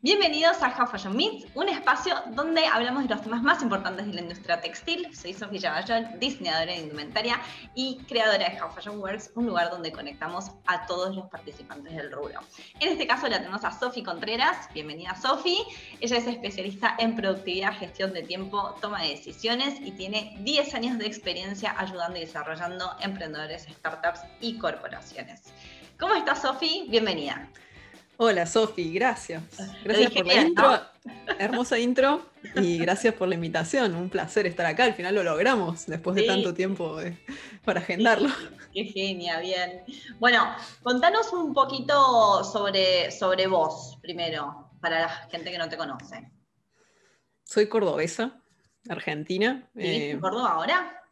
Bienvenidos a How Fashion Meets, un espacio donde hablamos de los temas más importantes de la industria textil. Soy Sofía Bayón, diseñadora de indumentaria y creadora de How Fashion Works, un lugar donde conectamos a todos los participantes del rubro. En este caso la tenemos a Sofi Contreras. Bienvenida Sofi. Ella es especialista en productividad, gestión de tiempo, toma de decisiones y tiene 10 años de experiencia ayudando y desarrollando emprendedores, startups y corporaciones. ¿Cómo estás, Sofi? Bienvenida. Hola Sofi, gracias. Gracias por la intro. Hermosa intro y gracias por la invitación. Un placer estar acá. Al final lo logramos después de tanto tiempo para agendarlo. Qué genia, bien. Bueno, contanos un poquito sobre, sobre vos primero, para la gente que no te conoce. Soy cordobesa, argentina. ¿Vivís en eh, Córdoba ahora?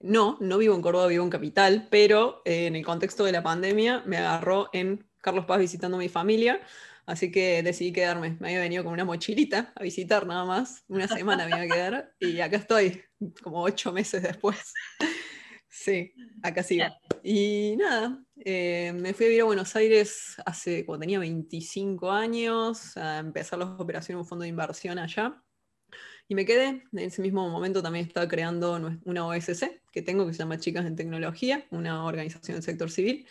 No, no vivo en Córdoba, vivo en Capital, pero eh, en el contexto de la pandemia me agarró en Carlos Paz visitando a mi familia, así que decidí quedarme. Me había venido con una mochilita a visitar nada más, una semana me iba a quedar y acá estoy, como ocho meses después. Sí, acá sigo. Y nada, eh, me fui a vivir a Buenos Aires hace, cuando tenía 25 años, a empezar las operaciones en un fondo de inversión allá. Y me quedé, en ese mismo momento también estaba creando una OSC que tengo que se llama Chicas en Tecnología, una organización del sector civil.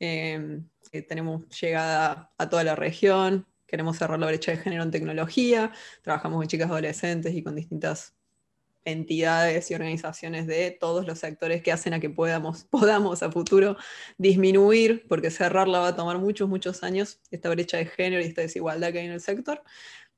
Eh, tenemos llegada a toda la región, queremos cerrar la brecha de género en tecnología, trabajamos con chicas adolescentes y con distintas entidades y organizaciones de todos los sectores que hacen a que podamos, podamos a futuro disminuir, porque cerrarla va a tomar muchos, muchos años, esta brecha de género y esta desigualdad que hay en el sector.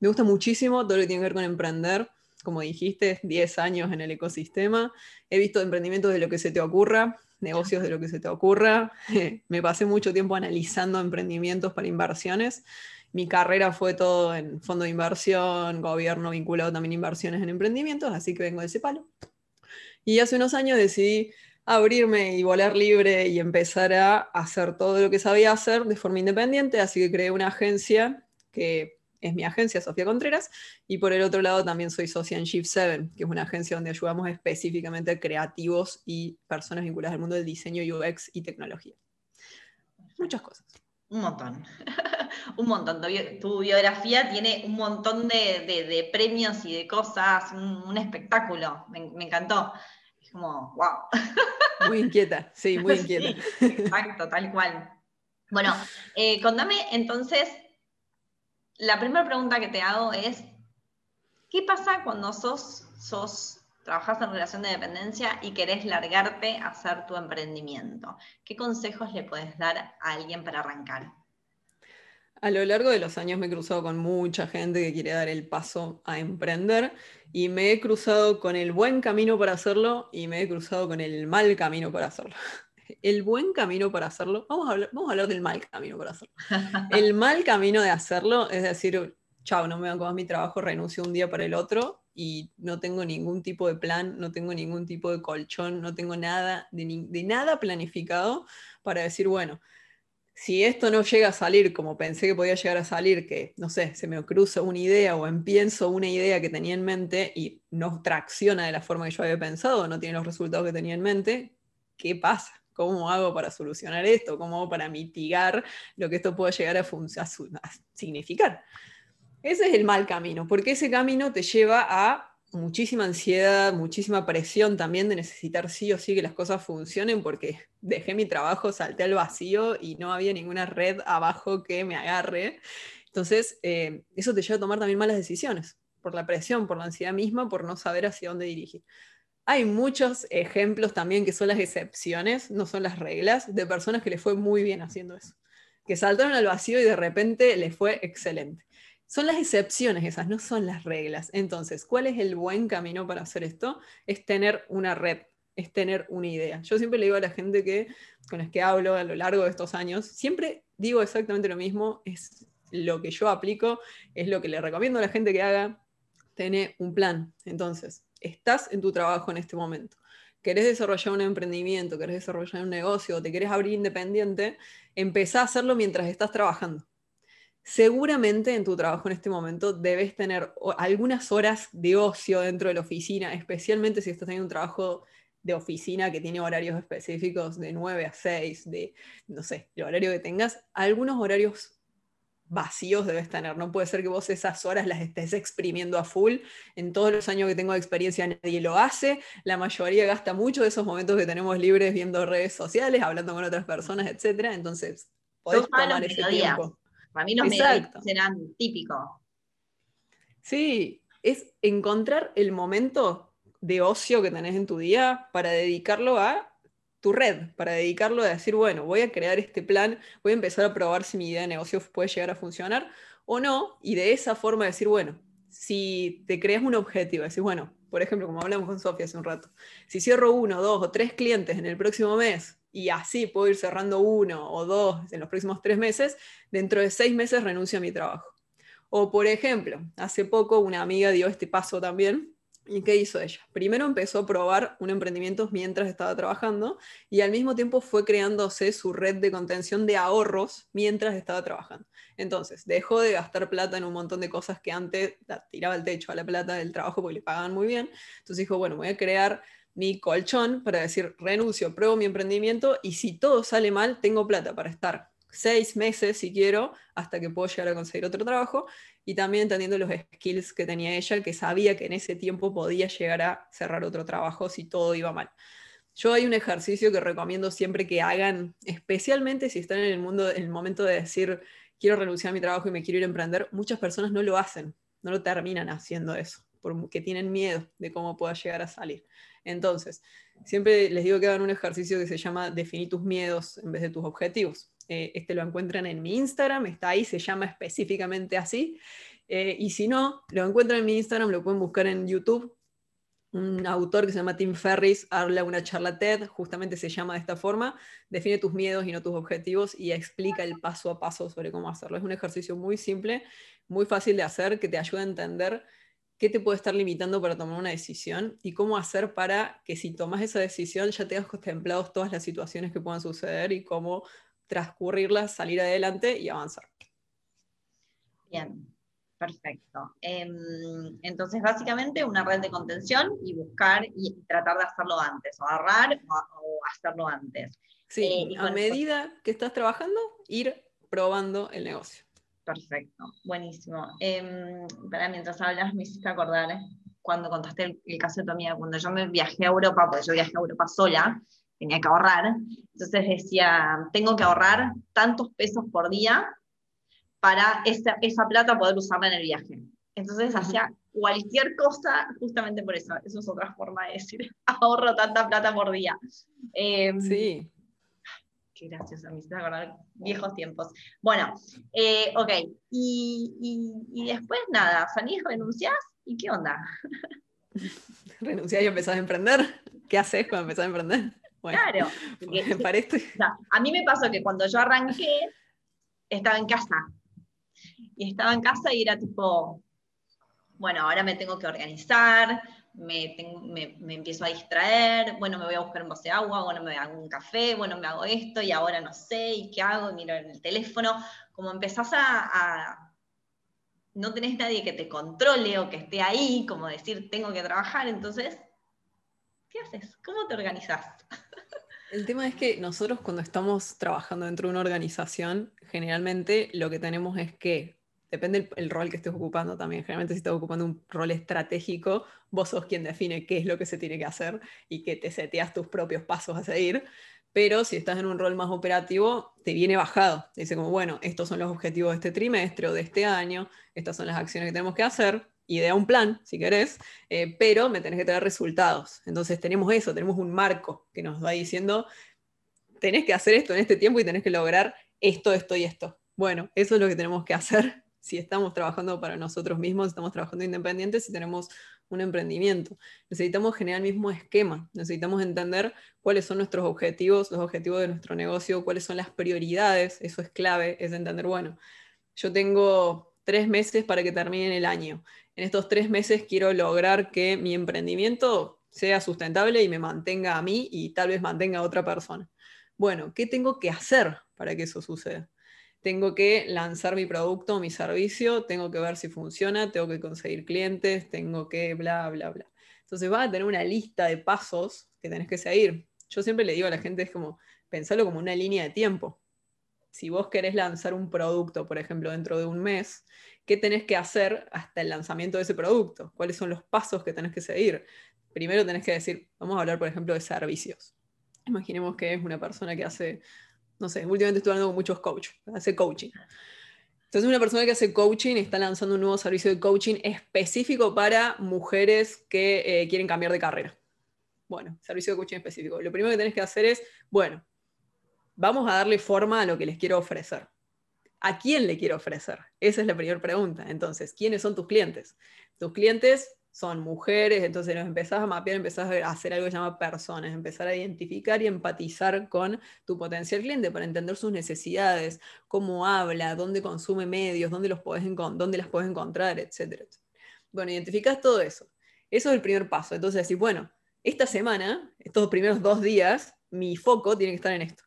Me gusta muchísimo todo lo que tiene que ver con emprender, como dijiste, 10 años en el ecosistema. He visto emprendimientos de lo que se te ocurra, negocios de lo que se te ocurra. Me pasé mucho tiempo analizando emprendimientos para inversiones. Mi carrera fue todo en fondo de inversión, gobierno vinculado también a inversiones en emprendimientos, así que vengo de ese palo. Y hace unos años decidí abrirme y volar libre y empezar a hacer todo lo que sabía hacer de forma independiente, así que creé una agencia que es mi agencia, Sofía Contreras, y por el otro lado también soy socia en Shift 7, que es una agencia donde ayudamos específicamente a creativos y personas vinculadas al mundo del diseño UX y tecnología. Muchas cosas. Un montón, un montón. Tu, biografía tiene un montón de, premios y de cosas, un, espectáculo, me, encantó. Es como, wow. Muy inquieta, sí, muy inquieta. exacto, tal cual. Bueno, eh, contame entonces la primera pregunta que te hago es, ¿qué pasa cuando sos, sos, trabajas en relación de dependencia y querés largarte a hacer tu emprendimiento? ¿Qué consejos le puedes dar a alguien para arrancar? A lo largo de los años me he cruzado con mucha gente que quiere dar el paso a emprender y me he cruzado con el buen camino para hacerlo y me he cruzado con el mal camino para hacerlo el buen camino para hacerlo, vamos a hablar, vamos a hablar del mal camino para hacerlo. El mal camino de hacerlo es decir, chao, no me van a mi trabajo, renuncio un día para el otro y no tengo ningún tipo de plan, no tengo ningún tipo de colchón, no tengo nada, de, de nada planificado para decir, bueno, si esto no llega a salir como pensé que podía llegar a salir, que no sé, se me cruza una idea o empiezo una idea que tenía en mente y no tracciona de la forma que yo había pensado, no tiene los resultados que tenía en mente, ¿qué pasa? ¿Cómo hago para solucionar esto? ¿Cómo hago para mitigar lo que esto pueda llegar a, a significar? Ese es el mal camino, porque ese camino te lleva a muchísima ansiedad, muchísima presión también de necesitar sí o sí que las cosas funcionen, porque dejé mi trabajo, salté al vacío y no había ninguna red abajo que me agarre. Entonces, eh, eso te lleva a tomar también malas decisiones, por la presión, por la ansiedad misma, por no saber hacia dónde dirigir. Hay muchos ejemplos también que son las excepciones, no son las reglas, de personas que les fue muy bien haciendo eso, que saltaron al vacío y de repente les fue excelente. Son las excepciones esas, no son las reglas. Entonces, ¿cuál es el buen camino para hacer esto? Es tener una red, es tener una idea. Yo siempre le digo a la gente que con las que hablo a lo largo de estos años, siempre digo exactamente lo mismo, es lo que yo aplico, es lo que le recomiendo a la gente que haga, tener un plan. Entonces, estás en tu trabajo en este momento, querés desarrollar un emprendimiento, querés desarrollar un negocio, te querés abrir independiente, empezá a hacerlo mientras estás trabajando. Seguramente en tu trabajo en este momento debes tener algunas horas de ocio dentro de la oficina, especialmente si estás teniendo un trabajo de oficina que tiene horarios específicos de 9 a 6, de, no sé, el horario que tengas, algunos horarios vacíos debes tener. No puede ser que vos esas horas las estés exprimiendo a full. En todos los años que tengo de experiencia nadie lo hace. La mayoría gasta mucho de esos momentos que tenemos libres viendo redes sociales, hablando con otras personas, etc. Entonces, podés tomar ese tiempo. Para mí los mediodías serán típicos. Sí, es encontrar el momento de ocio que tenés en tu día para dedicarlo a tu red, para dedicarlo a decir, bueno, voy a crear este plan, voy a empezar a probar si mi idea de negocio puede llegar a funcionar o no, y de esa forma decir, bueno, si te creas un objetivo, decir, bueno, por ejemplo, como hablamos con Sofía hace un rato, si cierro uno, dos o tres clientes en el próximo mes y así puedo ir cerrando uno o dos en los próximos tres meses, dentro de seis meses renuncio a mi trabajo. O por ejemplo, hace poco una amiga dio este paso también, ¿Y qué hizo ella? Primero empezó a probar un emprendimiento mientras estaba trabajando y al mismo tiempo fue creándose su red de contención de ahorros mientras estaba trabajando. Entonces, dejó de gastar plata en un montón de cosas que antes tiraba el techo a la plata del trabajo porque le pagaban muy bien. Entonces dijo, bueno, voy a crear mi colchón para decir, renuncio, pruebo mi emprendimiento y si todo sale mal, tengo plata para estar seis meses si quiero, hasta que puedo llegar a conseguir otro trabajo, y también entendiendo los skills que tenía ella, que sabía que en ese tiempo podía llegar a cerrar otro trabajo si todo iba mal. Yo hay un ejercicio que recomiendo siempre que hagan, especialmente si están en el mundo, en el momento de decir, quiero renunciar a mi trabajo y me quiero ir a emprender, muchas personas no lo hacen, no lo terminan haciendo eso, porque tienen miedo de cómo pueda llegar a salir. Entonces, siempre les digo que hagan un ejercicio que se llama definir tus miedos en vez de tus objetivos. Eh, este lo encuentran en mi Instagram, está ahí, se llama específicamente así. Eh, y si no, lo encuentran en mi Instagram, lo pueden buscar en YouTube. Un autor que se llama Tim Ferris habla una charla TED, justamente se llama de esta forma, define tus miedos y no tus objetivos y explica el paso a paso sobre cómo hacerlo. Es un ejercicio muy simple, muy fácil de hacer, que te ayuda a entender qué te puede estar limitando para tomar una decisión y cómo hacer para que si tomas esa decisión ya tengas contemplados todas las situaciones que puedan suceder y cómo transcurrirlas, salir adelante y avanzar. Bien, perfecto. Em, entonces, básicamente una red de contención y buscar y tratar de hacerlo antes, o agarrar o, hacerlo antes. Sí, eh, a medida que estás trabajando, ir probando el negocio. Perfecto, buenísimo. Eh, para mientras hablas, me hiciste acordar eh, cuando contaste el, el, caso de tu amiga, cuando yo me viajé a Europa, porque yo viajé a Europa sola, tenía que ahorrar. Entonces decía, tengo que ahorrar tantos pesos por día para esa, esa plata poder usarla en el viaje. Entonces hacía cualquier cosa justamente por eso. Eso es otra forma de decir, ahorro tanta plata por día. Em, sí. Qué gracioso, me hiciste acordar viejos tiempos. Bueno, eh, ok. Y, y, después nada, salís, renunciás y qué onda. ¿Renunciás y empezás a emprender? ¿Qué haces cuando empezás a emprender? Claro. a mí me pasó que cuando yo arranqué, estaba en casa. Y estaba en casa y era tipo, bueno, ahora me tengo que organizar, me, me, empiezo a distraer, bueno, me voy a buscar un vaso de agua, bueno, me hago un café, bueno, me hago esto y ahora no sé, y qué hago, y miro en el teléfono, como empezás a, a, no tenés nadie que te controle o que esté ahí, como decir, tengo que trabajar, entonces, ¿qué haces? ¿Cómo te organizás? El tema es que nosotros cuando estamos trabajando dentro de una organización, generalmente lo que tenemos es que, depende el, rol que estés ocupando también, generalmente si estás ocupando un rol estratégico, vos sos quien define qué es lo que se tiene que hacer y que te seteas tus propios pasos a seguir, pero si estás en un rol más operativo, te viene bajado. Dice como, bueno, estos son los objetivos de este trimestre o de este año, estas son las acciones que tenemos que hacer, idea un plan, si querés, eh, pero me tenés que traer resultados. Entonces tenemos eso, tenemos un marco que nos va diciendo, tenés que hacer esto en este tiempo y tenés que lograr esto, esto y esto. Bueno, eso es lo que tenemos que hacer si estamos trabajando para nosotros mismos, estamos trabajando independientes y tenemos un emprendimiento. Necesitamos generar el mismo esquema, necesitamos entender cuáles son nuestros objetivos, los objetivos de nuestro negocio, cuáles son las prioridades, eso es clave, es entender, bueno, yo tengo tres meses para que termine el año en estos tres meses quiero lograr que mi emprendimiento sea sustentable y me mantenga a mí y tal vez mantenga a otra persona. Bueno, ¿qué tengo que hacer para que eso suceda? Tengo que lanzar mi producto, mi servicio, tengo que ver si funciona, tengo que conseguir clientes, tengo que bla, bla, bla. Entonces vas a tener una lista de pasos que tenés que seguir. Yo siempre le digo a la gente, es como, pensarlo como una línea de tiempo. si vos querés lanzar un producto, por ejemplo, dentro de un mes, ¿qué tenés que hacer hasta el lanzamiento de ese producto? ¿Cuáles son los pasos que tenés que seguir? Primero tenés que decir, vamos a hablar, por ejemplo, de servicios. Imaginemos que es una persona que hace, no sé, últimamente estoy hablando con muchos coaches, hace coaching. Entonces, una persona que hace coaching está lanzando un nuevo servicio de coaching específico para mujeres que eh, quieren cambiar de carrera. Bueno, servicio de coaching específico. Lo primero que tenés que hacer es, bueno, vamos a darle forma a lo que les quiero ofrecer. ¿A quién le quiero ofrecer? Esa es la primera pregunta. Entonces, ¿quiénes son tus clientes? Tus clientes son mujeres, entonces nos empezás a mapear, empezás a hacer algo que se llama personas, empezar a identificar y empatizar con tu potencial cliente para entender sus necesidades, cómo habla, dónde consume medios, dónde, los podés dónde las puedes encontrar, etc. Bueno, identificás todo eso. Eso es el primer paso. Entonces decís, bueno, esta semana, estos primeros dos días, mi foco tiene que estar en esto.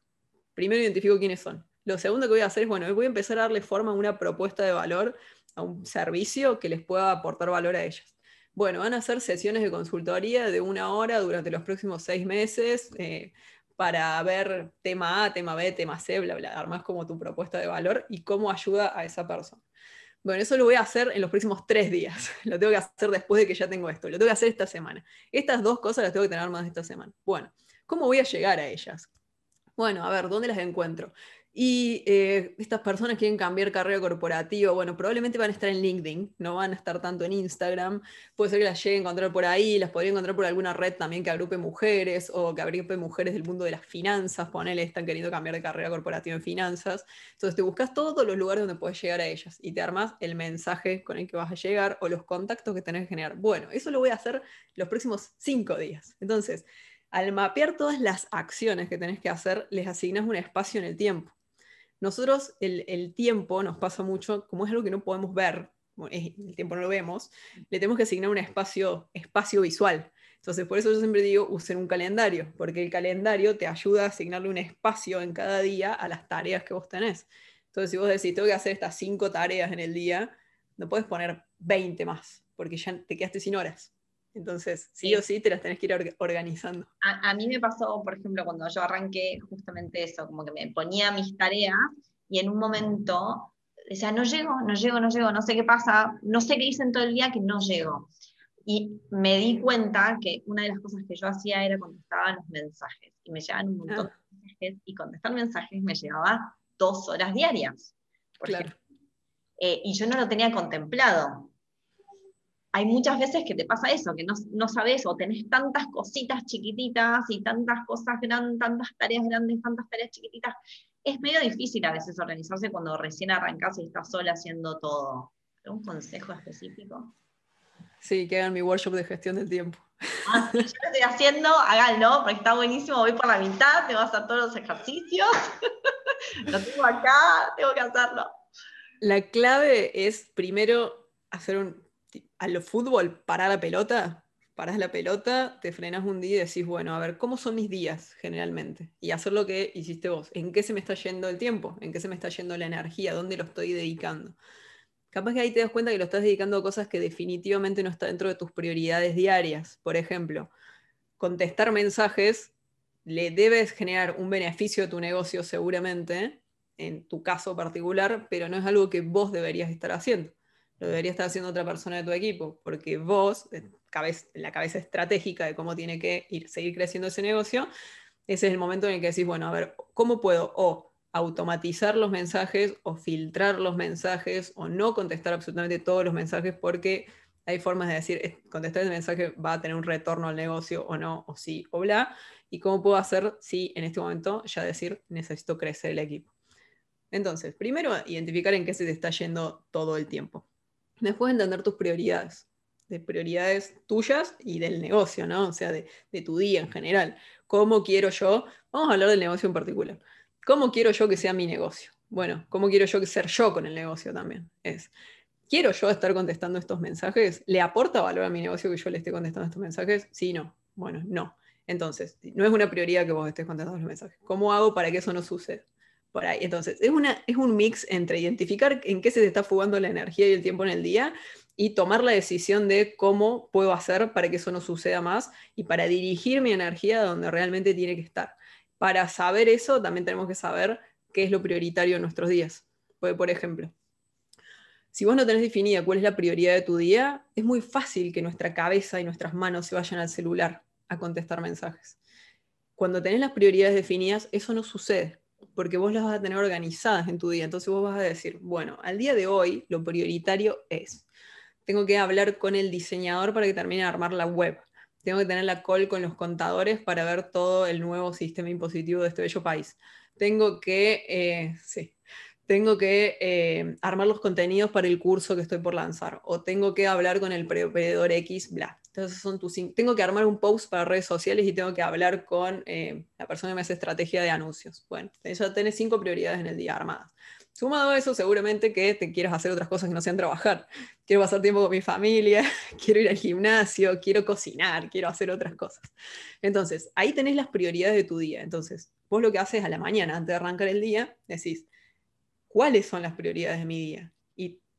Primero identifico quiénes son. Lo segundo que voy a hacer es, bueno, voy a empezar a darle forma a una propuesta de valor, a un servicio que les pueda aportar valor a ellas. Bueno, van a hacer sesiones de consultoría de una hora durante los próximos seis meses eh, para ver tema A, tema B, tema C, bla, bla, más como tu propuesta de valor y cómo ayuda a esa persona. Bueno, eso lo voy a hacer en los próximos tres días. Lo tengo que hacer después de que ya tengo esto. Lo tengo que hacer esta semana. Estas dos cosas las tengo que tener más esta semana. Bueno, ¿cómo voy a llegar a ellas? Bueno, a ver, ¿dónde las encuentro? Y eh, estas personas quieren cambiar carrera corporativa, bueno, probablemente van a estar en LinkedIn, no van a estar tanto en Instagram. Puede ser que las llegue a encontrar por ahí, las podría encontrar por alguna red también que agrupe mujeres o que agrupe mujeres del mundo de las finanzas, ponele, están queriendo cambiar de carrera corporativa en finanzas. Entonces te buscas todos los lugares donde puedes llegar a ellas y te armas el mensaje con el que vas a llegar o los contactos que tenés que generar. Bueno, eso lo voy a hacer los próximos cinco días. Entonces, al mapear todas las acciones que tenés que hacer, les asignas un espacio en el tiempo. Nosotros el, tiempo nos pasa mucho, como es algo que no podemos ver, el tiempo no lo vemos, le tenemos que asignar un espacio, espacio visual. Entonces, por eso yo siempre digo, usen un calendario, porque el calendario te ayuda a asignarle un espacio en cada día a las tareas que vos tenés. Entonces, si vos decís, tengo que hacer estas cinco tareas en el día, no puedes poner 20 más, porque ya te quedaste sin horas. Entonces, sí, o sí, te las tenés que ir organizando. A, mí me pasó, por ejemplo, cuando yo arranqué justamente eso, como que me ponía mis tareas y en un momento decía, no llego, no llego, no llego, no sé qué pasa, no sé qué hice en todo el día que no llego. Y me di cuenta que una de las cosas que yo hacía era contestar los mensajes. Y me llegaban un montón ah. de mensajes y contestar mensajes me llevaba dos horas diarias. claro. Eh, y yo no lo tenía contemplado hay muchas veces que te pasa eso, que no, sabes o tenés tantas cositas chiquititas y tantas cosas grandes, tantas tareas grandes, tantas tareas chiquititas. Es medio difícil a veces organizarse cuando recién arrancás y estás sola haciendo todo. ¿Un consejo específico? Sí, que hagan mi workshop de gestión del tiempo. Ah, yo lo estoy haciendo, háganlo, porque está buenísimo, voy por la mitad, tengo que hacer todos los ejercicios. lo tengo acá, tengo que hacerlo. La clave es primero hacer un a lo fútbol, parar la pelota, paras la pelota, te frenas un día y decís, bueno, a ver, ¿cómo son mis días generalmente? Y hacer lo que hiciste vos. ¿En qué se me está yendo el tiempo? ¿En qué se me está yendo la energía? ¿Dónde lo estoy dedicando? Capaz que ahí te das cuenta que lo estás dedicando a cosas que definitivamente no está dentro de tus prioridades diarias. Por ejemplo, contestar mensajes le debes generar un beneficio a tu negocio seguramente, en tu caso particular, pero no es algo que vos deberías estar haciendo lo debería estar haciendo otra persona de tu equipo, porque vos, en la cabeza estratégica de cómo tiene que ir, seguir creciendo ese negocio, ese es el momento en el que decís, bueno, a ver, ¿cómo puedo o automatizar los mensajes o filtrar los mensajes o no contestar absolutamente todos los mensajes porque hay formas de decir, contestar el mensaje va a tener un retorno al negocio o no, o sí, o bla, y cómo puedo hacer si en este momento ya decir, necesito crecer el equipo. Entonces, primero, identificar en qué se te está yendo todo el tiempo. Después entender tus prioridades, de prioridades tuyas y del negocio, ¿no? O sea, de, tu día en general. ¿Cómo quiero yo? Vamos a hablar del negocio en particular. ¿Cómo quiero yo que sea mi negocio? Bueno, ¿cómo quiero yo que ser yo con el negocio también? Es, ¿quiero yo estar contestando estos mensajes? ¿Le aporta valor a mi negocio que yo le esté contestando estos mensajes? Sí, no. Bueno, no. Entonces, no es una prioridad que vos estés contestando los mensajes. ¿Cómo hago para que eso no suceda? Por ahí. Entonces, es, un mix entre identificar en qué se te está fugando la energía y el tiempo en el día y tomar la decisión de cómo puedo hacer para que eso no suceda más y para dirigir mi energía donde realmente tiene que estar. Para saber eso, también tenemos que saber qué es lo prioritario en nuestros días. por ejemplo, si vos no tenés definida cuál es la prioridad de tu día, es muy fácil que nuestra cabeza y nuestras manos se vayan al celular a contestar mensajes. Cuando tenés las prioridades definidas, eso no sucede, porque vos las vas a tener organizadas en tu día. Entonces vos vas a decir, bueno, al día de hoy lo prioritario es, tengo que hablar con el diseñador para que termine de armar la web. Tengo que tener la call con los contadores para ver todo el nuevo sistema impositivo de este bello país. Tengo que, eh, sí, tengo que eh, armar los contenidos para el curso que estoy por lanzar, o tengo que hablar con el proveedor X, bla. Entonces son tus, tengo que armar un post para redes sociales y tengo que hablar con eh, la persona que me hace estrategia de anuncios. Bueno, ya tenés cinco prioridades en el día armadas. Sumado a eso, seguramente que te quieras hacer otras cosas que no sean trabajar. Quiero pasar tiempo con mi familia, quiero ir al gimnasio, quiero cocinar, quiero hacer otras cosas. Entonces, ahí tenés las prioridades de tu día. Entonces, vos lo que haces a la mañana, antes de arrancar el día, decís, cuáles son las prioridades de mi día.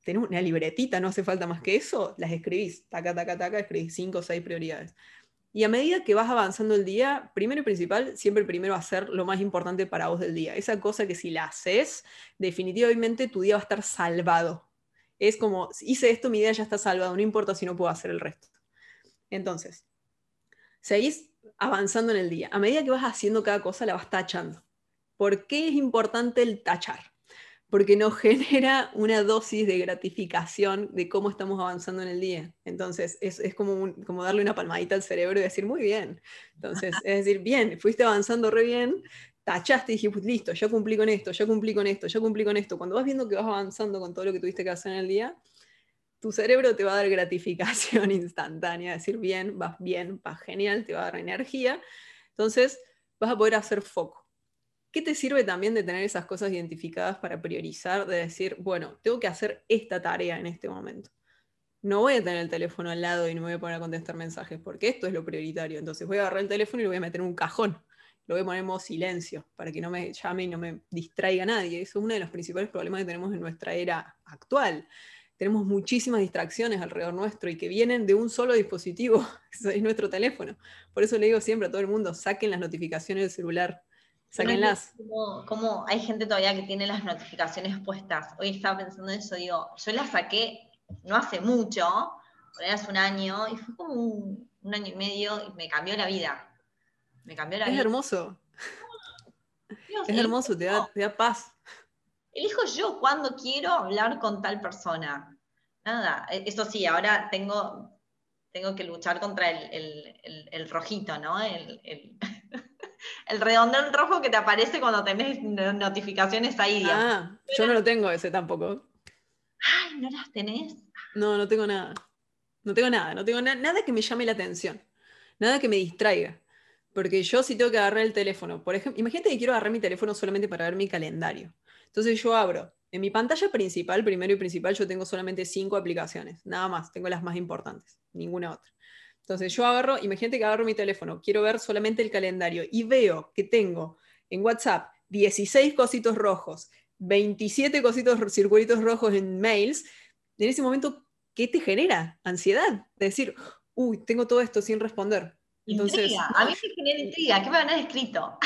Tenés una libretita, no hace falta más que eso, las escribís, taca, taca, taca, escribís cinco o seis prioridades. Y a medida que vas avanzando el día, primero y principal, siempre primero hacer lo más importante para vos del día. Esa cosa que si la haces, definitivamente tu día va a estar salvado. Es como, hice esto, mi día ya está salvado, no importa si no puedo hacer el resto. Entonces, seguís avanzando en el día. A medida que vas haciendo cada cosa, la vas tachando. ¿Por qué es importante el tachar? Porque nos genera una dosis de gratificación de cómo estamos avanzando en el día. Entonces, es, como, como darle una palmadita al cerebro y decir, muy bien. Entonces, es decir, bien, fuiste avanzando re bien, tachaste y dijiste, pues, listo, yo cumplí con esto, yo cumplí con esto, yo cumplí con esto. Cuando vas viendo que vas avanzando con todo lo que tuviste que hacer en el día, tu cerebro te va a dar gratificación instantánea, decir, bien, vas bien, vas genial, te va a dar energía. Entonces, vas a poder hacer foco. ¿Qué te sirve también de tener esas cosas identificadas para priorizar, de decir, bueno, tengo que hacer esta tarea en este momento? No voy a tener el teléfono al lado y no me voy a poner a contestar mensajes, porque esto es lo prioritario. Entonces voy a agarrar el teléfono y lo voy a meter en un cajón. Lo voy a poner en modo silencio, para que no me llame y no me distraiga nadie. Eso es uno de los principales problemas que tenemos en nuestra era actual. Tenemos muchísimas distracciones alrededor nuestro y que vienen de un solo dispositivo, es nuestro teléfono. Por eso le digo siempre a todo el mundo, saquen las notificaciones del celular Sáquenlas. Como, hay gente todavía que tiene las notificaciones puestas. Hoy estaba pensando en eso, digo, yo las saqué no hace mucho, hace un año, y fue como un, año y medio y me cambió la vida. Me cambió la es vida. Hermoso. es hermoso, te da, te da paz. Elijo yo cuando quiero hablar con tal persona. Nada, e, eso sí, ahora tengo, tengo que luchar contra el, rojito, ¿no? el, el redondel rojo que te aparece cuando tenés notificaciones ahí. Ah, yo no lo tengo ese tampoco. Ay, ¿no las tenés? No, no tengo nada. No tengo nada, no tengo nada que me llame la atención. Nada que me distraiga. Porque yo sí tengo que agarrar el teléfono. Por ejemplo, imagínate que quiero agarrar mi teléfono solamente para ver mi calendario. Entonces yo abro. En mi pantalla principal, primero y principal, yo tengo solamente cinco aplicaciones. Nada más, tengo las más importantes, ninguna otra. Entonces yo agarro, imagínate que agarro mi teléfono, quiero ver solamente el calendario y veo que tengo en WhatsApp 16 cositos rojos, 27 cositos, circulitos rojos en mails, en ese momento, ¿qué te genera? Ansiedad. De decir, uy, tengo todo esto sin responder. Entonces, a mí me genera intriga, ¿qué me van a escrito?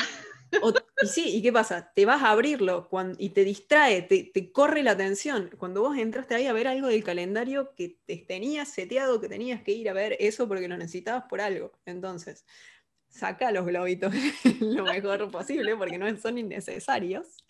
Y sí, ¿y qué pasa? Te vas a abrirlo y te distrae, te, corre la atención. Cuando vos entraste ahí a ver algo del calendario que te tenías seteado, que tenías que ir a ver eso porque lo necesitabas por algo. Entonces, saca los globitos lo mejor posible porque no son innecesarios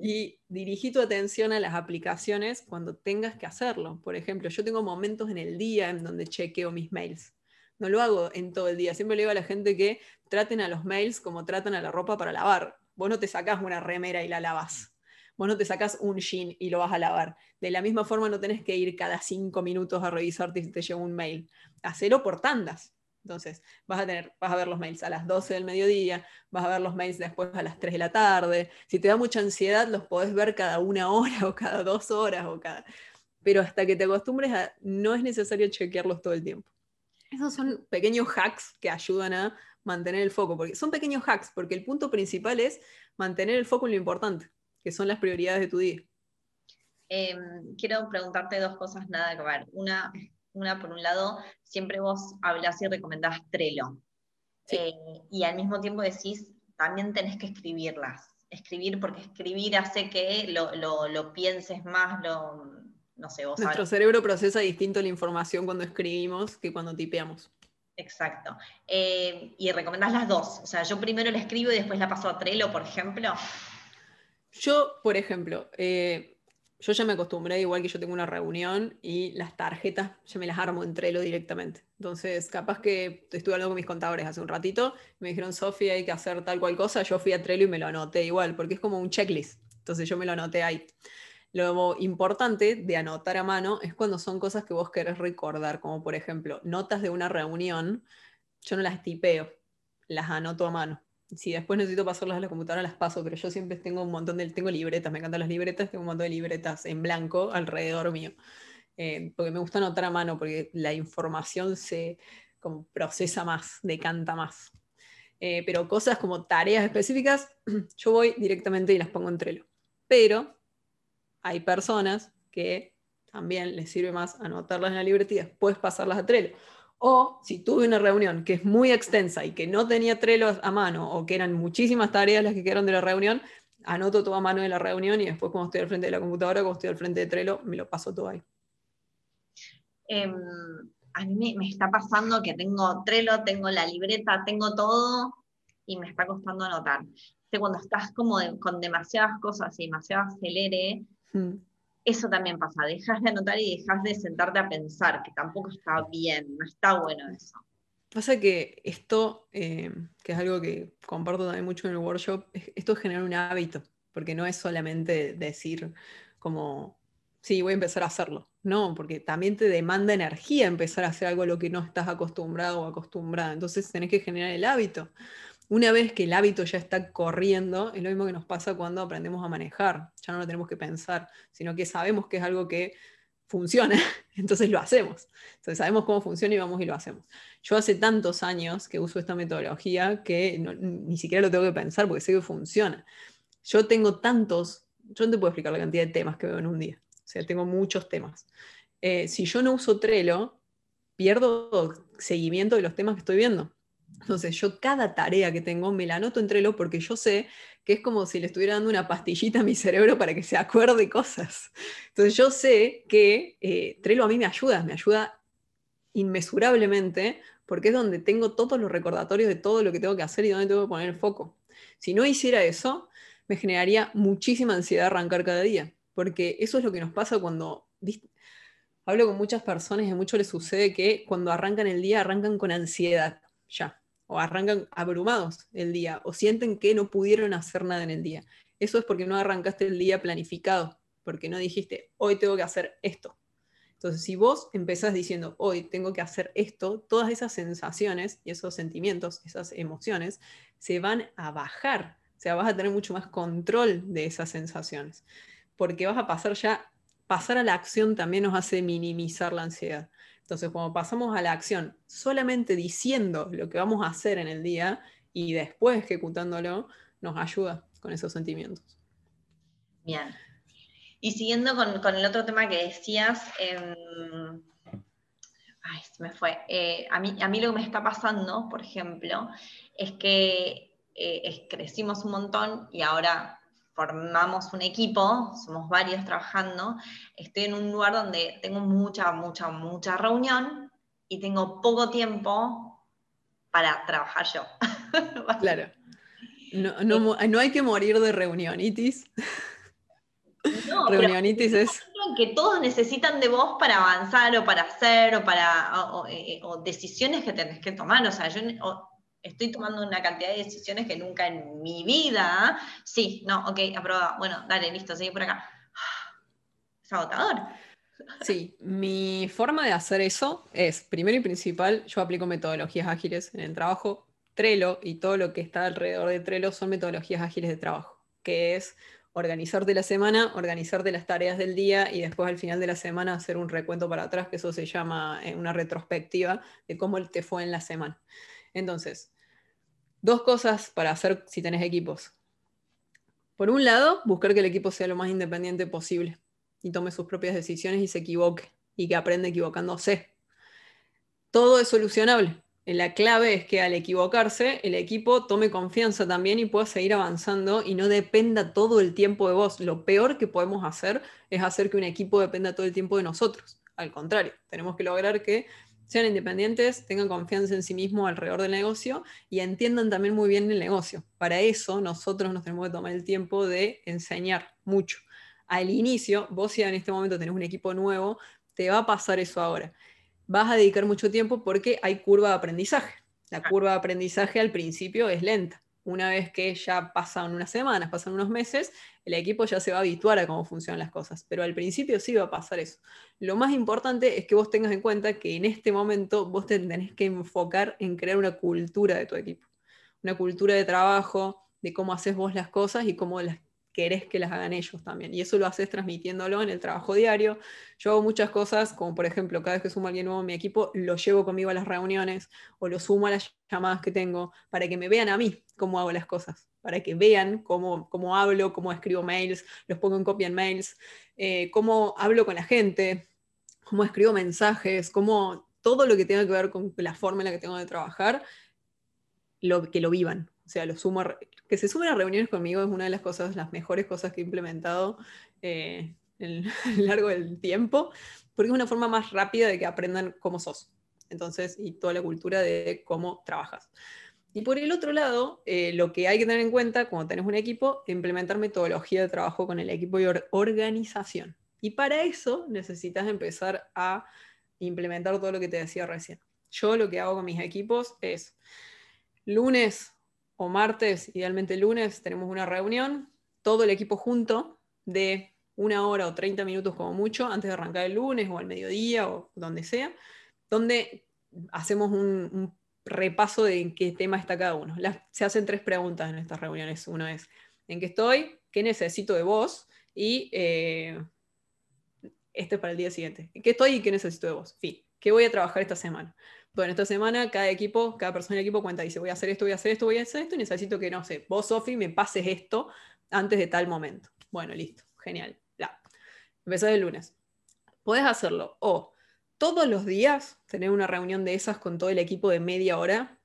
y dirigí tu atención a las aplicaciones cuando tengas que hacerlo. Por ejemplo, yo tengo momentos en el día en donde chequeo mis mails no lo hago en todo el día. Siempre le digo a la gente que traten a los mails como tratan a la ropa para lavar. Vos no te sacás una remera y la lavas. Vos no te sacás un jean y lo vas a lavar. De la misma forma no tenés que ir cada cinco minutos a revisarte si te llega un mail. Hacelo por tandas. Entonces, vas a, tener, vas a ver los mails a las 12 del mediodía, vas a ver los mails después a las 3 de la tarde. Si te da mucha ansiedad, los podés ver cada una hora o cada dos horas o cada... Pero hasta que te acostumbres no es necesario chequearlos todo el tiempo. Esos son pequeños hacks que ayudan a mantener el foco, porque son pequeños hacks, porque el punto principal es mantener el foco en lo importante, que son las prioridades de tu día. Em, quiero preguntarte dos cosas nada que ver. Una, una, por un lado, siempre vos hablas y recomendás Trello. Eh, y al mismo tiempo decís, también tenés que escribirlas. escribir, porque escribir hace que lo, pienses más, lo, no sé, vos Nuestro cerebro procesa distinto la información cuando escribimos que cuando tipeamos. Exacto. Eh, y recomendás las dos. O sea, yo primero la escribo y después la paso a Trello, por ejemplo. Yo, por ejemplo, eh, yo ya me acostumbré, igual que yo tengo una reunión y las tarjetas ya me las armo en Trello directamente. Entonces, capaz que estuve hablando con mis contadores hace un ratito, me dijeron, Sofía, hay que hacer tal cual cosa, yo fui a Trello y me lo anoté igual, porque es como un checklist. Entonces yo me lo anoté ahí. Lo importante de anotar a mano es cuando son cosas que vos querés recordar, como por ejemplo, notas de una reunión, yo no las tipeo, las anoto a mano. Si después necesito pasarlas a la computadora, las paso, pero yo siempre tengo un montón de, tengo libretas, me encantan las libretas, tengo un montón de libretas en blanco alrededor mío, eh, porque me gusta anotar a mano, porque la información se procesa más, decanta más. Eh, pero cosas como tareas específicas, yo voy directamente y las pongo en Trello. Pero hay personas que también les sirve más anotarlas en la libreta y después pasarlas a Trello. O si tuve una reunión que es muy extensa y que no tenía Trello a mano o que eran muchísimas tareas las que quedaron de la reunión, anoto todo a mano de la reunión y después cuando estoy al frente de la computadora, cuando estoy al frente de Trello, me lo paso todo ahí. Em, a mí me, está pasando que tengo Trello, tengo la libreta, tengo todo y me está costando anotar. cuando estás como con demasiadas cosas y demasiado acelere, Mm. Eso también pasa, dejas de anotar y dejas de sentarte a pensar, que tampoco está bien, no está bueno eso. Pasa que esto, eh, que es algo que comparto también mucho en el workshop, esto genera un hábito, porque no es solamente decir como, sí, voy a empezar a hacerlo. No, porque también te demanda energía empezar a hacer algo a lo que no estás acostumbrado o acostumbrada. Entonces tenés que generar el hábito una vez que el hábito ya está corriendo, es lo mismo que nos pasa cuando aprendemos a manejar. Ya no lo tenemos que pensar, sino que sabemos que es algo que funciona, entonces lo hacemos. Entonces sabemos cómo funciona y vamos y lo hacemos. Yo hace tantos años que uso esta metodología que ni siquiera lo tengo que pensar porque sé que funciona. Yo tengo tantos, yo no te puedo explicar la cantidad de temas que veo en un día. O sea, tengo muchos temas. Eh, si yo no uso Trello, pierdo seguimiento de los temas que estoy viendo. Entonces yo cada tarea que tengo me la anoto en Trello porque yo sé que es como si le estuviera dando una pastillita a mi cerebro para que se acuerde cosas. Entonces yo sé que eh, Trello a mí me ayuda, me ayuda inmesurablemente porque es donde tengo todos los recordatorios de todo lo que tengo que hacer y donde tengo que poner el foco. Si no hiciera eso, me generaría muchísima ansiedad arrancar cada día, porque eso es lo que nos pasa cuando... Hablo con muchas personas y a muchos les sucede que cuando arrancan el día arrancan con ansiedad, ya o arrancan abrumados el día, o sienten que no pudieron hacer nada en el día. Eso es porque no arrancaste el día planificado, porque no dijiste, hoy tengo que hacer esto. Entonces, si vos empezás diciendo, hoy tengo que hacer esto, todas esas sensaciones y esos sentimientos, esas emociones, se van a bajar. O sea, vas a tener mucho más control de esas sensaciones. Porque vas a pasar ya, pasar a la acción también nos hace minimizar la ansiedad. Entonces, cuando pasamos a la acción solamente diciendo lo que vamos a hacer en el día y después ejecutándolo, nos ayuda con esos sentimientos. Bien. Y siguiendo con, el otro tema que decías, em, ay, se me fue. Eh, a, mí, a mí lo que me está pasando, por ejemplo, es que eh, crecimos un montón y ahora formamos un equipo, somos varios trabajando, estoy en un lugar donde tengo mucha, mucha, mucha reunión y tengo poco tiempo para trabajar yo. claro. No, no, no, hay que morir de reunionitis. No, reunionitis es que todos necesitan de vos para avanzar o para hacer o para o, eh, decisiones que tenés que tomar. O sea, yo estoy tomando una cantidad de decisiones que nunca en mi vida, sí, no, ok, aprobado, bueno, dale, listo, sigue por acá. Es agotador. Sí, mi forma de hacer eso es, primero y principal, yo aplico metodologías ágiles en el trabajo. Trello y todo lo que está alrededor de Trello son metodologías ágiles de trabajo, que es organizarte la semana, organizarte las tareas del día y después al final de la semana hacer un recuento para atrás, que eso se llama eh, una retrospectiva de cómo te fue en la semana. Entonces, dos cosas para hacer si tenés equipos. Por un lado, buscar que el equipo sea lo más independiente posible y tome sus propias decisiones y se equivoque y que aprenda equivocándose. Todo es solucionable. La clave es que al equivocarse, el equipo tome confianza también y pueda seguir avanzando y no dependa todo el tiempo de vos. Lo peor que podemos hacer es hacer que un equipo dependa todo el tiempo de nosotros. Al contrario, tenemos que lograr que sean independientes, tengan confianza en sí mismos alrededor del negocio y entiendan también muy bien el negocio. Para eso nosotros nos tenemos que tomar el tiempo de enseñar mucho. Al inicio, vos si en este momento tenés un equipo nuevo, te va a pasar eso ahora. Vas a dedicar mucho tiempo porque hay curva de aprendizaje. La curva de aprendizaje al principio es lenta. Una vez que ya pasan unas semanas, pasan unos meses, el equipo ya se va a habituar a cómo funcionan las cosas, pero al principio sí va a pasar eso. Lo más importante es que vos tengas en cuenta que en este momento vos te tenés que enfocar en crear una cultura de tu equipo, una cultura de trabajo, de cómo haces vos las cosas y cómo las querés que las hagan ellos también. Y eso lo haces transmitiéndolo en el trabajo diario. Yo hago muchas cosas, como por ejemplo, cada vez que sumo a alguien nuevo en mi equipo, lo llevo conmigo a las reuniones o lo sumo a las llamadas que tengo para que me vean a mí cómo hago las cosas para que vean cómo, cómo hablo, cómo escribo mails, los pongo en copia en mails, eh, cómo hablo con la gente, cómo escribo mensajes, cómo todo lo que tenga que ver con la forma en la que tengo de trabajar, lo, que lo vivan. O sea, lo sumo que se sumen a reuniones conmigo es una de las cosas, las mejores cosas que he implementado eh, a lo largo del tiempo, porque es una forma más rápida de que aprendan cómo sos. Entonces, y toda la cultura de cómo trabajas. Y por el otro lado, eh, lo que hay que tener en cuenta cuando tenés un equipo, implementar metodología de trabajo con el equipo y organización. Y para eso necesitas empezar a implementar todo lo que te decía recién. Yo lo que hago con mis equipos es lunes o martes, idealmente lunes, tenemos una reunión, todo el equipo junto de una hora o 30 minutos como mucho, antes de arrancar el lunes o al mediodía o donde sea, donde hacemos un repaso de en qué tema está cada uno. se hacen tres preguntas en estas reuniones. Uno es, ¿en qué estoy? ¿Qué necesito de vos? Y eh, este es para el día siguiente. ¿En qué estoy y qué necesito de vos? Fin. ¿Qué voy a trabajar esta semana? Bueno, esta semana cada equipo, cada persona del equipo cuenta, dice, voy a hacer esto, voy a hacer esto, voy a hacer esto, y necesito que, no sé, vos, Sofi, me pases esto antes de tal momento. Bueno, listo, genial. Ya. Empezás el lunes. Puedes hacerlo o todos los días tener una reunión de esas con todo el equipo de media hora,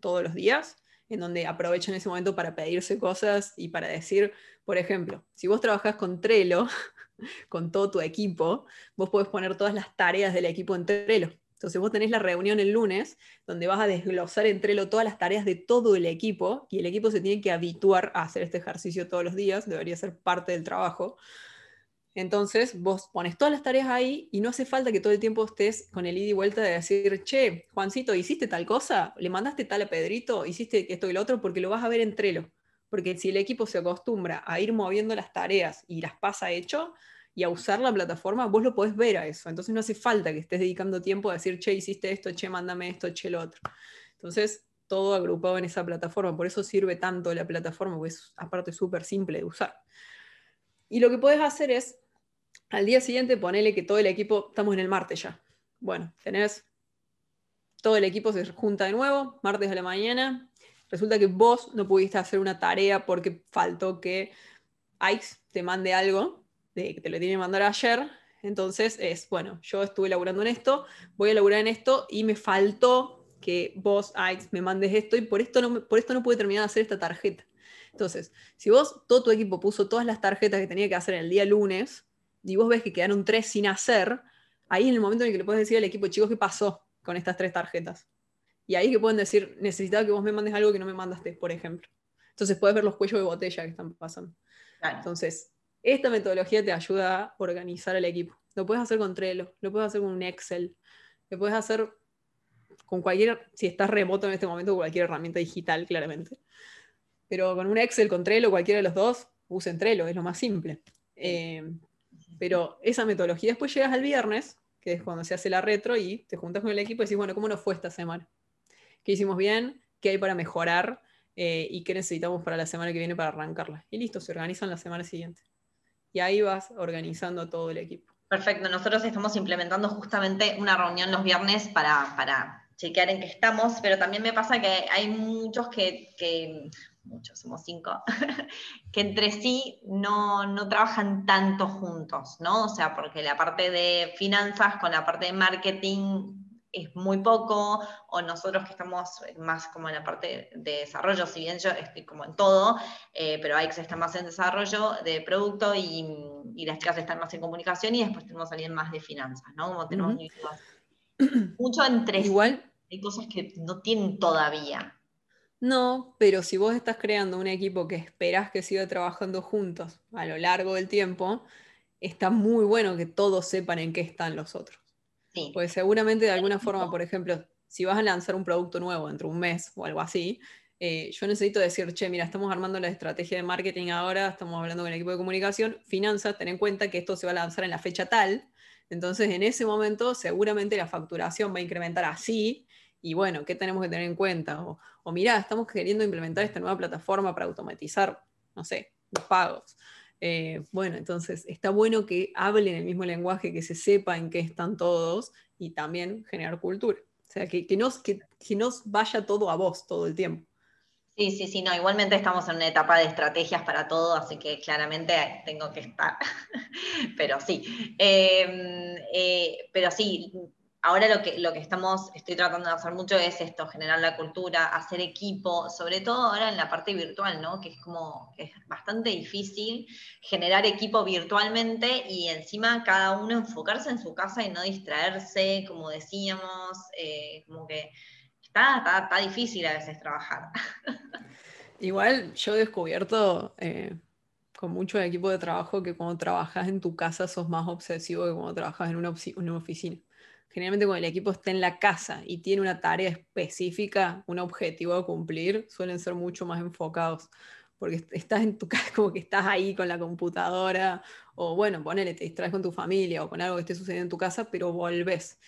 todos los días, en donde aprovechen ese momento para pedirse cosas y para decir, por ejemplo, si vos trabajás con Trello, con todo tu equipo, vos podés poner todas las tareas del equipo en Trello. Entonces vos tenés la reunión el lunes, donde vas a desglosar en Trello todas las tareas de todo el equipo, y el equipo se tiene que habituar a hacer este ejercicio todos los días, debería ser parte del trabajo. Entonces vos pones todas las tareas ahí y no hace falta que todo el tiempo estés con el ida y vuelta de decir, che, Juancito, ¿hiciste tal cosa? ¿Le mandaste tal a Pedrito? ¿Hiciste esto y lo otro? Porque lo vas a ver en Trello. Porque si el equipo se acostumbra a ir moviendo las tareas y las pasa hecho y a usar la plataforma, vos lo podés ver a eso. Entonces no hace falta que estés dedicando tiempo a decir, che, hiciste esto, che, mándame esto, che, lo otro. Entonces, todo agrupado en esa plataforma. Por eso sirve tanto la plataforma, porque es aparte súper simple de usar. Y lo que puedes hacer es, al día siguiente, ponele que todo el equipo, estamos en el martes ya. Bueno, tenés, todo el equipo se junta de nuevo, martes de la mañana. Resulta que vos no pudiste hacer una tarea porque faltó que Ike te mande algo, de, que te lo tiene que mandar ayer. Entonces es, bueno, yo estuve laburando en esto, voy a laburar en esto y me faltó que vos, Ike, me mandes esto y por esto no, por esto no pude terminar de hacer esta tarjeta. Entonces, si vos, todo tu equipo puso todas las tarjetas que tenía que hacer el día lunes, y vos ves que quedaron tres sin hacer, ahí en el momento en el que le puedes decir al equipo, chicos, ¿qué pasó con estas tres tarjetas? Y ahí que pueden decir, necesitaba que vos me mandes algo que no me mandaste, por ejemplo. Entonces puedes ver los cuellos de botella que están pasando. Entonces, esta metodología te ayuda a organizar el equipo. Lo puedes hacer con Trello, lo puedes hacer con un Excel, lo puedes hacer con cualquier, si estás remoto en este momento, cualquier herramienta digital, claramente. Pero con un Excel, con Trello, cualquiera de los dos, usen Trello, es lo más simple. Eh, pero esa metodología, después llegas al viernes, que es cuando se hace la retro, y te juntas con el equipo y decís, bueno, ¿cómo nos fue esta semana? ¿Qué hicimos bien? ¿Qué hay para mejorar? Eh, ¿Y qué necesitamos para la semana que viene para arrancarla? Y listo, se organizan la semana siguiente. Y ahí vas organizando todo el equipo. Perfecto, nosotros estamos implementando justamente una reunión los viernes para, chequear en qué estamos, pero también me pasa que hay muchos que, que muchos, somos cinco, que entre sí no, no, trabajan tanto juntos, ¿no? O sea, porque la parte de finanzas con la parte de marketing es muy poco, o nosotros que estamos más como en la parte de desarrollo, si bien yo estoy como en todo, eh, pero Ix está más en desarrollo de producto y, las chicas están más en comunicación y después tenemos a alguien más de finanzas, ¿no? Como tenemos mucho entre Igual. Hay cosas que no tienen todavía. No, pero si vos estás creando un equipo que esperás que siga trabajando juntos a lo largo del tiempo, está muy bueno que todos sepan en qué están los otros. Sí. Pues seguramente de alguna forma, por ejemplo, si vas a lanzar un producto nuevo dentro de un mes o algo así, eh, yo necesito decir, che, mira, estamos armando la estrategia de marketing ahora, estamos hablando con el equipo de comunicación, finanzas, ten en cuenta que esto se va a lanzar en la fecha tal, entonces en ese momento seguramente la facturación va a incrementar así, y bueno, ¿qué tenemos que tener en cuenta? O, o mirá, estamos queriendo implementar esta nueva plataforma para automatizar, no sé, los pagos. Eh, bueno, entonces está bueno que hablen el mismo lenguaje, que se sepa en qué están todos y también generar cultura. O sea, que, que, nos, que, que nos vaya todo a vos todo el tiempo. Sí, sí, sí, no, igualmente estamos en una etapa de estrategias para todo, así que claramente tengo que estar. pero sí, em, eh, pero sí, ahora lo que, lo que estamos, estoy tratando de hacer mucho es esto, generar la cultura, hacer equipo, sobre todo ahora en la parte virtual, ¿no? Que es como, es bastante difícil generar equipo virtualmente y encima cada uno enfocarse en su casa y no distraerse, como decíamos, eh, como que está, está, difícil a veces trabajar. Igual yo he descubierto eh, con mucho equipo de trabajo que cuando trabajas en tu casa sos más obsesivo que cuando trabajas en una, una oficina generalmente cuando el equipo está en la casa y tiene una tarea específica, un objetivo a cumplir, suelen ser mucho más enfocados. Porque estás en tu casa, como que estás ahí con la computadora, o bueno, ponele, te distraes con tu familia o con algo que esté sucediendo en tu casa, pero volvés.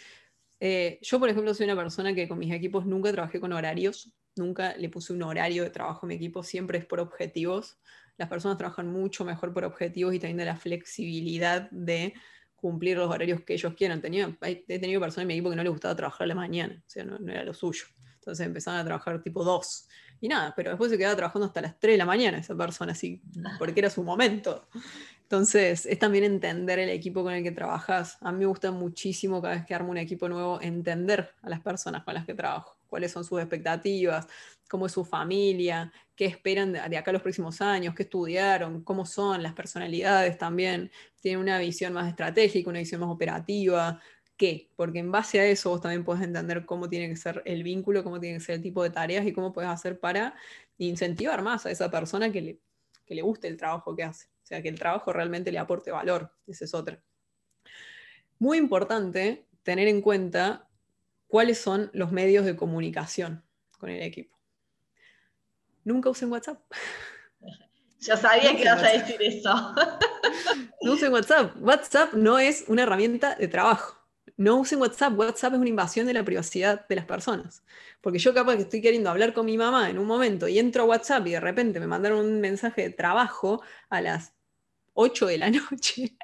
Eh, yo, por ejemplo, soy una persona que con mis equipos nunca trabajé con horarios, nunca le puse un horario de trabajo a mi equipo, siempre es por objetivos. Las personas trabajan mucho mejor por objetivos y también de la flexibilidad de cumplir los horarios que ellos quieran. Tenía, he tenido personas en mi equipo que no les gustaba trabajar a la mañana, o sea, no, era lo suyo. Entonces empezaban a trabajar tipo 2 y nada, pero después se quedaba trabajando hasta las 3 de la mañana esa persona, así, porque era su momento. Entonces, es también entender el equipo con el que trabajas. A mí me gusta muchísimo cada vez que armo un equipo nuevo, entender a las personas con las que trabajo, cuáles son sus expectativas, cómo es su familia, qué esperan de, acá los próximos años, qué estudiaron, cómo son las personalidades también. Tienen una visión más estratégica, una visión más operativa. ¿Qué? Porque en base a eso vos también podés entender cómo tiene que ser el vínculo, cómo tiene que ser el tipo de tareas y cómo puedes hacer para incentivar más a esa persona que le, que le guste el trabajo que hace. O sea, que el trabajo realmente le aporte valor. Esa es otra. Muy importante tener en cuenta cuáles son los medios de comunicación con el equipo nunca usen WhatsApp. Yo sabía que ibas a decir eso. no usen WhatsApp. WhatsApp no es una herramienta de trabajo. No usen WhatsApp. WhatsApp es una invasión de la privacidad de las personas. Porque yo capaz que estoy queriendo hablar con mi mamá en un momento y entro a WhatsApp y de repente me mandaron un mensaje de trabajo a las 8 de la noche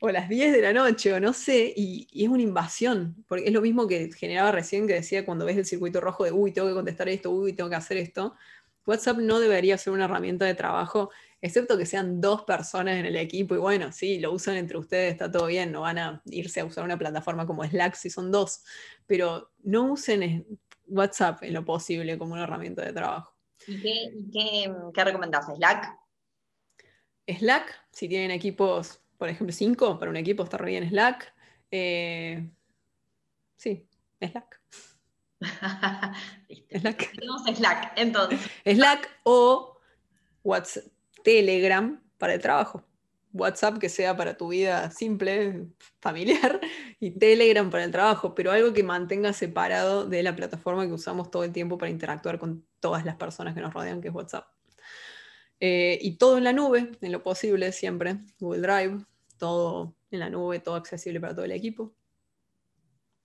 o las 10 de la noche o no sé, y, es una invasión, porque es lo mismo que generaba recién que decía cuando ves el circuito rojo de, uy, tengo que contestar esto, uy, tengo que hacer esto, WhatsApp no debería ser una herramienta de trabajo, excepto que sean dos personas en el equipo y bueno, sí, lo usan entre ustedes, está todo bien, no van a irse a usar una plataforma como Slack si son dos, pero no usen WhatsApp en lo posible como una herramienta de trabajo. ¿Y qué, qué, recomendás? ¿Slack? Slack, si tienen equipos, por ejemplo, cinco, para un equipo está re bien Slack. Eh, sí, Slack. Slack. Slack, entonces. Slack o WhatsApp, Telegram para el trabajo. WhatsApp que sea para tu vida simple, familiar, y Telegram para el trabajo, pero algo que mantenga separado de la plataforma que usamos todo el tiempo para interactuar con todas las personas que nos rodean, que es WhatsApp. Eh, y todo en la nube, en lo posible siempre, Google Drive, todo en la nube, todo accesible para todo el equipo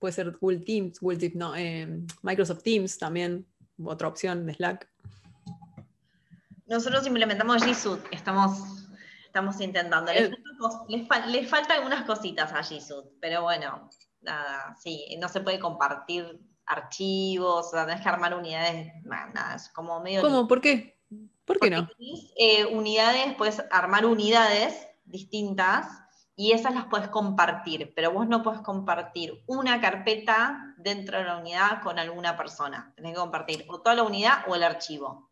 puede ser Google Teams, Google Teams, no, eh, Microsoft Teams también, otra opción de Slack. Nosotros implementamos G Suite, estamos, estamos intentando. Les, eh. falta algunas cositas a G Suite, pero bueno, nada, sí, no se puede compartir archivos, o sea, tenés que armar unidades, nada, es como medio... ¿Cómo? ¿Por qué? ¿Por qué no? Eh, unidades, puedes armar unidades distintas y esas las puedes compartir, pero vos no puedes compartir una carpeta dentro de la unidad con alguna persona. Tenés que compartir o toda la unidad o el archivo.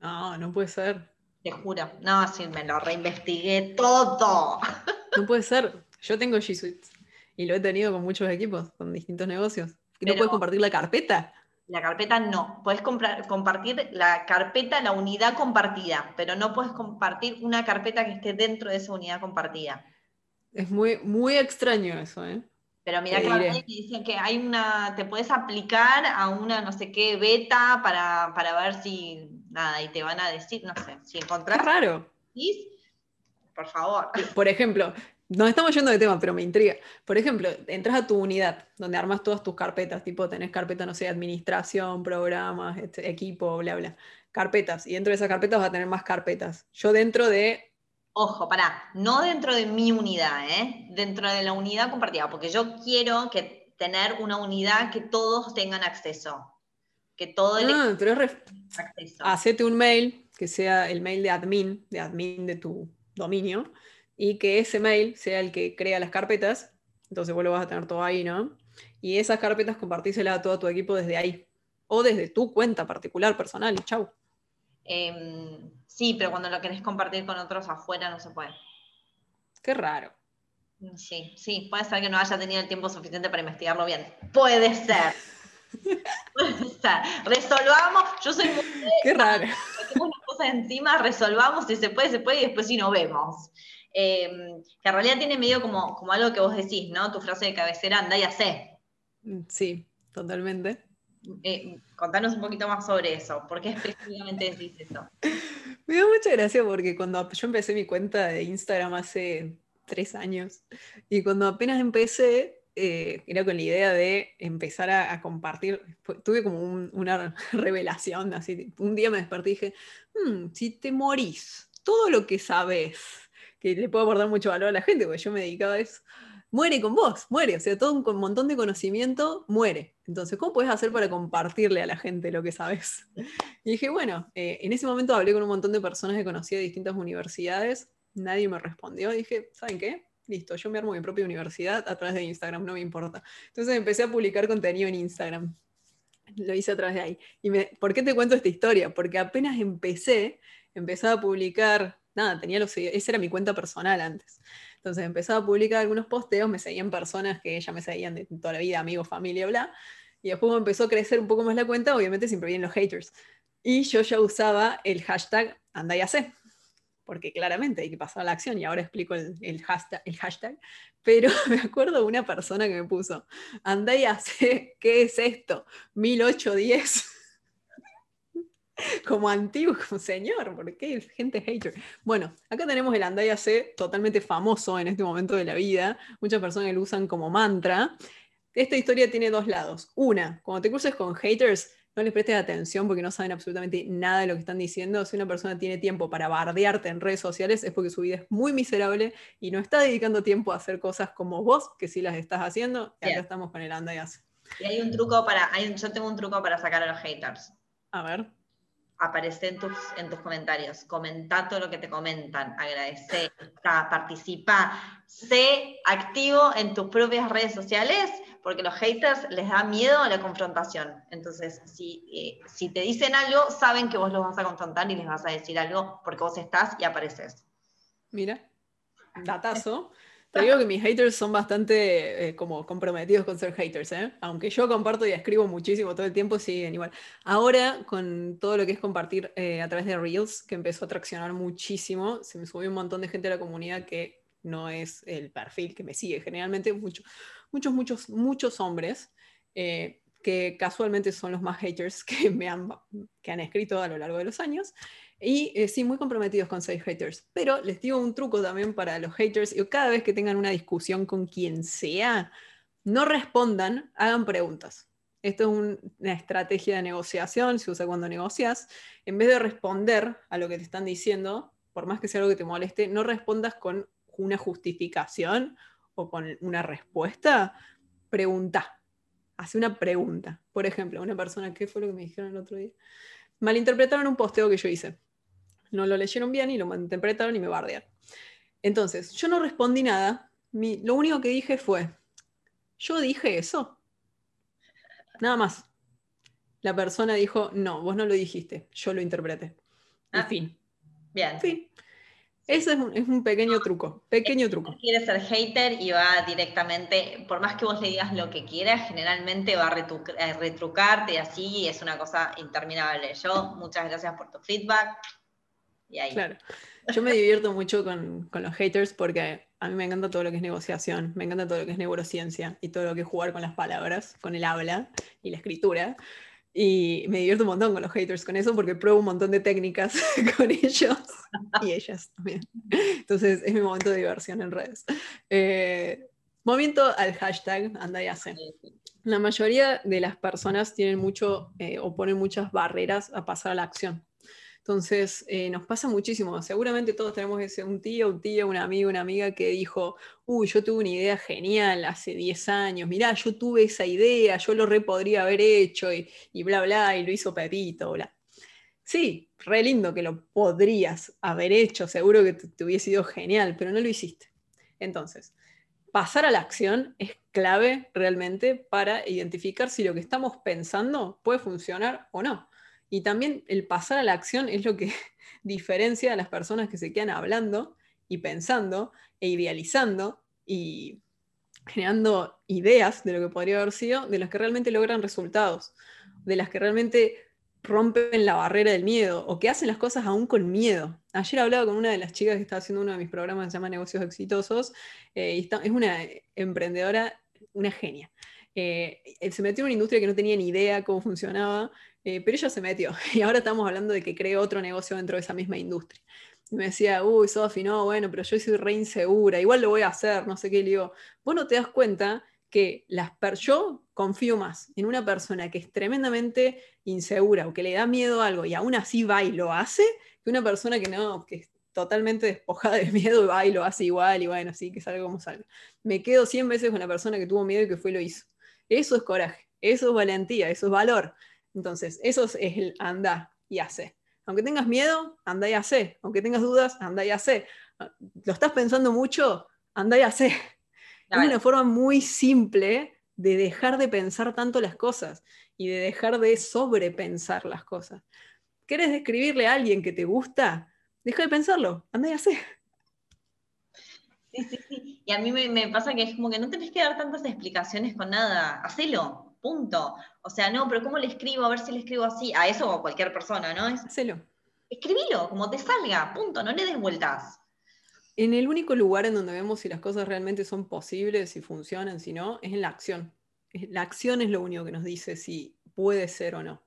No, no puede ser. Te juro. No, sí, me lo reinvestigué todo. No puede ser. Yo tengo G Suite y lo he tenido con muchos equipos, con distintos negocios. ¿No puedes compartir la carpeta? La carpeta no. Puedes compartir la carpeta, la unidad compartida, pero no puedes compartir una carpeta que esté dentro de esa unidad compartida. Es muy, muy extraño eso, ¿eh? Pero mira que me dicen que hay una, te puedes aplicar a una no sé qué beta para, ver si, nada, y te van a decir, no sé, si encontrás. Qué raro. Por favor. Por ejemplo, nos estamos yendo de tema, pero me intriga. Por ejemplo, entras a tu unidad, donde armas todas tus carpetas, tipo tenés carpeta, no sé, administración, programas, este, equipo, bla, bla. Carpetas. Y dentro de esas carpetas vas a tener más carpetas. Yo dentro de. Ojo, pará, no dentro de mi unidad, ¿eh? Dentro de la unidad compartida, porque yo quiero que tener una unidad que todos tengan acceso. Que todo el ah, pero es acceso. Hacete un mail que sea el mail de admin, de admin de tu dominio y que ese mail sea el que crea las carpetas, entonces vos lo vas a tener todo ahí, ¿no? Y esas carpetas compartíselas a todo tu equipo desde ahí, o desde tu cuenta particular, personal, y chau. Em, sí, pero cuando lo querés compartir con otros afuera no se puede. Qué raro. Sí, sí, puede ser que no haya tenido el tiempo suficiente para investigarlo bien. Puede ser. puede ser. Resolvamos, yo soy muy... Qué raro. Tenemos las cosas encima, resolvamos, si se puede, se puede, y después sí no vemos. Em, que en realidad tiene medio como, como algo que vos decís, ¿no? Tu frase de cabecera, anda y hace. Mm, sí, totalmente. Eh, contanos un poquito más sobre eso. ¿Por qué específicamente decís eso? Me da mucha gracia porque cuando yo empecé mi cuenta de Instagram hace tres años y cuando apenas empecé, eh, era con la idea de empezar a, compartir, tuve como una revelación, así, un día me desperté y dije, hmm, si te morís, todo lo que sabes que le puedo aportar mucho valor a la gente, porque yo me dedicaba a eso, muere con vos, muere, o sea, todo un montón de conocimiento muere. Entonces, ¿cómo puedes hacer para compartirle a la gente lo que sabes? Y dije, bueno, eh, en ese momento hablé con un montón de personas que conocía de distintas universidades, nadie me respondió, dije, ¿saben qué? Listo, yo me armo mi propia universidad a través de Instagram, no me importa. Entonces empecé a publicar contenido en Instagram. Lo hice a través de ahí. ¿Y me, por qué te cuento esta historia? Porque apenas empecé, empezaba a publicar nada, tenía los esa era mi cuenta personal antes. Entonces empezaba a publicar algunos posteos, me seguían personas que ya me seguían de toda la vida, amigos, familia, bla. Y después empezó a crecer un poco más la cuenta, obviamente siempre vienen los haters. Y yo ya usaba el hashtag anda y hace, porque claramente hay que pasar a la acción y ahora explico el, hashtag, el hashtag. Pero me acuerdo una persona que me puso, anda y hace, ¿qué es esto? 1810 como antiguo, como señor, ¿por qué gente hater? Bueno, acá tenemos el Andaya C, totalmente famoso en este momento de la vida. Muchas personas lo usan como mantra. Esta historia tiene dos lados. Una, cuando te cruces con haters, no les prestes atención porque no saben absolutamente nada de lo que están diciendo. Si una persona tiene tiempo para bardearte en redes sociales es porque su vida es muy miserable y no está dedicando tiempo a hacer cosas como vos, que sí las estás haciendo. Y acá estamos con el Andaya C. Y hay un truco para, yo tengo un truco para sacar a los haters. A ver aparece en tus, en tus comentarios, comenta todo lo que te comentan, agradece, participa, sé activo en tus propias redes sociales, porque los haters les da miedo a la confrontación. Entonces, si, eh, si te dicen algo, saben que vos los vas a confrontar y les vas a decir algo porque vos estás y apareces. Mira, datazo. Te digo que mis haters son bastante eh, como comprometidos con ser haters, ¿eh? Aunque yo comparto y escribo muchísimo todo el tiempo, siguen igual. Ahora, con todo lo que es compartir eh, a través de Reels, que empezó a traccionar muchísimo, se me subió un montón de gente a la comunidad que no es el perfil que me sigue. Generalmente muchos, muchos, muchos, muchos hombres que casualmente son los más haters que me han, que han escrito a lo largo de los años. Y eh, sí, muy comprometidos con ser haters. Pero les digo un truco también para los haters. Y cada vez que tengan una discusión con quien sea, no respondan, hagan preguntas. Esto es una estrategia de negociación, se usa cuando negocias. En vez de responder a lo que te están diciendo, por más que sea algo que te moleste, no respondas con una justificación o con una respuesta. Pregunta. Hace una pregunta. Por ejemplo, una persona, ¿qué fue lo que me dijeron el otro día? Malinterpretaron un posteo que yo hice no lo leyeron bien y lo interpretaron y me bardearon. Entonces, yo no respondí nada. lo único que dije fue, yo dije eso. Nada más. La persona dijo, no, vos no lo dijiste, yo lo interpreté. En ah, fin. Bien. Fin. Ese es un, pequeño truco, pequeño truco. Quiere ser hater y va directamente, por más que vos le digas lo que quieras, generalmente va a, eh, retrucarte y así es una cosa interminable. Yo, muchas gracias por tu feedback. Y ahí. Claro. Yo me divierto mucho con, con, los haters porque a mí me encanta todo lo que es negociación, me encanta todo lo que es neurociencia y todo lo que es jugar con las palabras, con el habla y la escritura. Y me divierto un montón con los haters con eso porque pruebo un montón de técnicas con ellos y ellas también. Entonces es mi momento de diversión en redes. Eh, movimiento al hashtag anda y hace. La mayoría de las personas tienen mucho eh, o ponen muchas barreras a pasar a la acción. Entonces, eh, nos pasa muchísimo. Seguramente todos tenemos ese, un tío, un tío, un amigo, una amiga que dijo, uy, yo tuve una idea genial hace 10 años, mirá, yo tuve esa idea, yo lo re podría haber hecho y, bla, bla, y lo hizo Pepito, bla. Sí, re lindo que lo podrías haber hecho, seguro que te, te hubiese sido genial, pero no lo hiciste. Entonces, pasar a la acción es clave realmente para identificar si lo que estamos pensando puede funcionar o no. Y también el pasar a la acción es lo que diferencia a las personas que se quedan hablando y pensando e idealizando y generando ideas de lo que podría haber sido, de las que realmente logran resultados, de las que realmente rompen la barrera del miedo o que hacen las cosas aún con miedo. Ayer hablaba con una de las chicas que está haciendo uno de mis programas que se llama Negocios Exitosos eh, y es una emprendedora, una genia. Eh, se metió en una industria que no tenía ni idea cómo funcionaba eh, pero ella se metió y ahora estamos hablando de que cree otro negocio dentro de esa misma industria. Y me decía, uy, Sofi, no, bueno, pero yo soy re insegura, igual lo voy a hacer, no sé qué. Le digo, vos no te das cuenta que las yo confío más en una persona que es tremendamente insegura o que le da miedo a algo y aún así va y lo hace, que una persona que no, que es totalmente despojada de miedo y va y lo hace igual y bueno, sí, que salga como salga. Me quedo 100 veces con la persona que tuvo miedo y que fue y lo hizo. Eso es coraje, eso es valentía, eso es valor. Entonces, eso es el anda y hace. Aunque tengas miedo, anda y hace. Aunque tengas dudas, anda y hace. ¿Lo estás pensando mucho? Anda y hace. Es una forma muy simple de dejar de pensar tanto las cosas y de dejar de sobrepensar las cosas. ¿Quieres describirle a alguien que te gusta? Deja de pensarlo, anda y hace. Sí, sí, sí. Y a mí me, me, pasa que es como que no tenés que dar tantas explicaciones con nada. Hacelo punto. O sea, no, pero ¿cómo le escribo? A ver si le escribo así. A eso o a cualquier persona, ¿no? Es, Hacelo. Escribilo, como te salga, punto, no le des vueltas. En el único lugar en donde vemos si las cosas realmente son posibles, si funcionan, si no, es en la acción. La acción es lo único que nos dice si puede ser o no.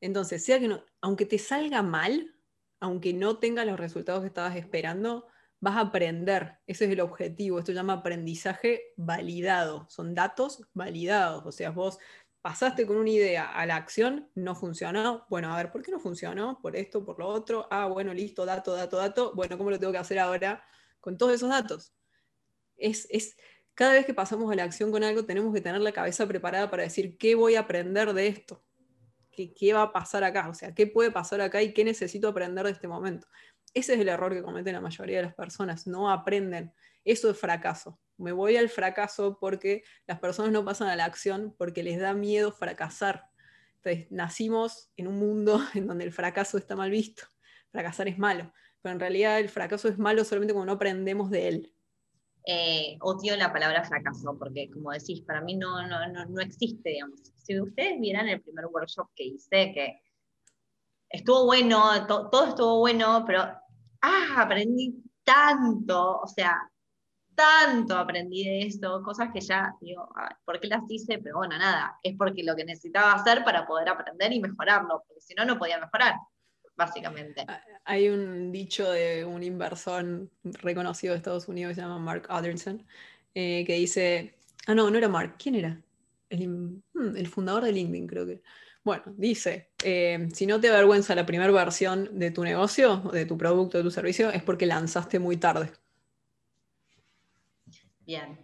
Entonces, sea que no, aunque te salga mal, aunque no tenga los resultados que estabas esperando, vas a aprender. Ese es el objetivo. Esto se llama aprendizaje validado. Son datos validados. O sea, vos pasaste con una idea a la acción, no funcionó. Bueno, a ver, ¿por qué no funcionó? Por esto, por lo otro. Ah, bueno, listo, dato, dato, dato. Bueno, ¿cómo lo tengo que hacer ahora con todos esos datos? Es, es, cada vez que pasamos a la acción con algo, tenemos que tener la cabeza preparada para decir, ¿qué voy a aprender de esto? ¿Qué, ¿Qué va a pasar acá? O sea, ¿qué puede pasar acá y qué necesito aprender de este momento? Ese es el error que cometen la mayoría de las personas, no aprenden. Eso es fracaso. Me voy al fracaso porque las personas no pasan a la acción porque les da miedo fracasar. Entonces, nacimos en un mundo en donde el fracaso está mal visto. Fracasar es malo, pero en realidad el fracaso es malo solamente cuando no aprendemos de él. Eh, odio la palabra fracaso, porque como decís, para mí no, no, no, existe, digamos. Si ustedes vieran el primer workshop que hice, que estuvo bueno, todo estuvo bueno, pero ah, aprendí tanto, o sea, tanto aprendí de esto, cosas que ya digo, ¿por qué las hice? Pero bueno, nada, es porque lo que necesitaba hacer para poder aprender y mejorarlo, porque si no, no podía mejorar, básicamente. Ah, hay un dicho de un inversor reconocido de Estados Unidos que se llama Mark Anderson, eh, que dice, ah, no, no era Mark, ¿quién era? El, hmm, el fundador de LinkedIn, creo que. Bueno, dice, eh, si no te avergüenza la primera versión de tu negocio, de tu producto, de tu servicio, es porque lanzaste muy tarde. Bien,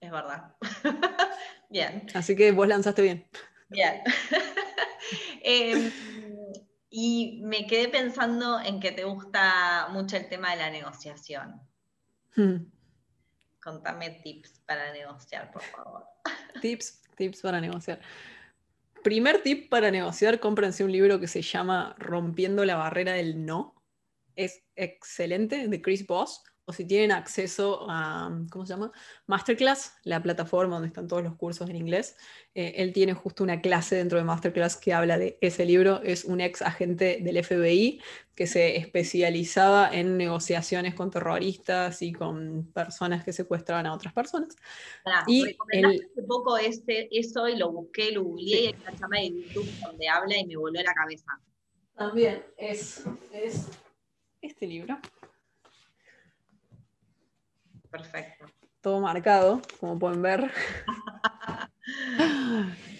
es verdad. bien. Así que vos lanzaste bien. Bien. Em, y me quedé pensando en que te gusta mucho el tema de la negociación. Hmm. Contame tips para negociar, por favor. Tips, tips para negociar. Primer tip para negociar, cómprense un libro que se llama Rompiendo la barrera del no. Es excelente, de Chris Voss o si tienen acceso a, ¿cómo se llama? Masterclass, la plataforma donde están todos los cursos en inglés. Eh, él tiene justo una clase dentro de Masterclass que habla de ese libro. Es un ex agente del FBI que se especializaba en negociaciones con terroristas y con personas que secuestraban a otras personas. y recomendaste hace poco este, eso y lo busqué, lo googleé y hay una chama de YouTube donde habla y me voló la cabeza. También es, es este libro. Perfecto. Todo marcado, como pueden ver.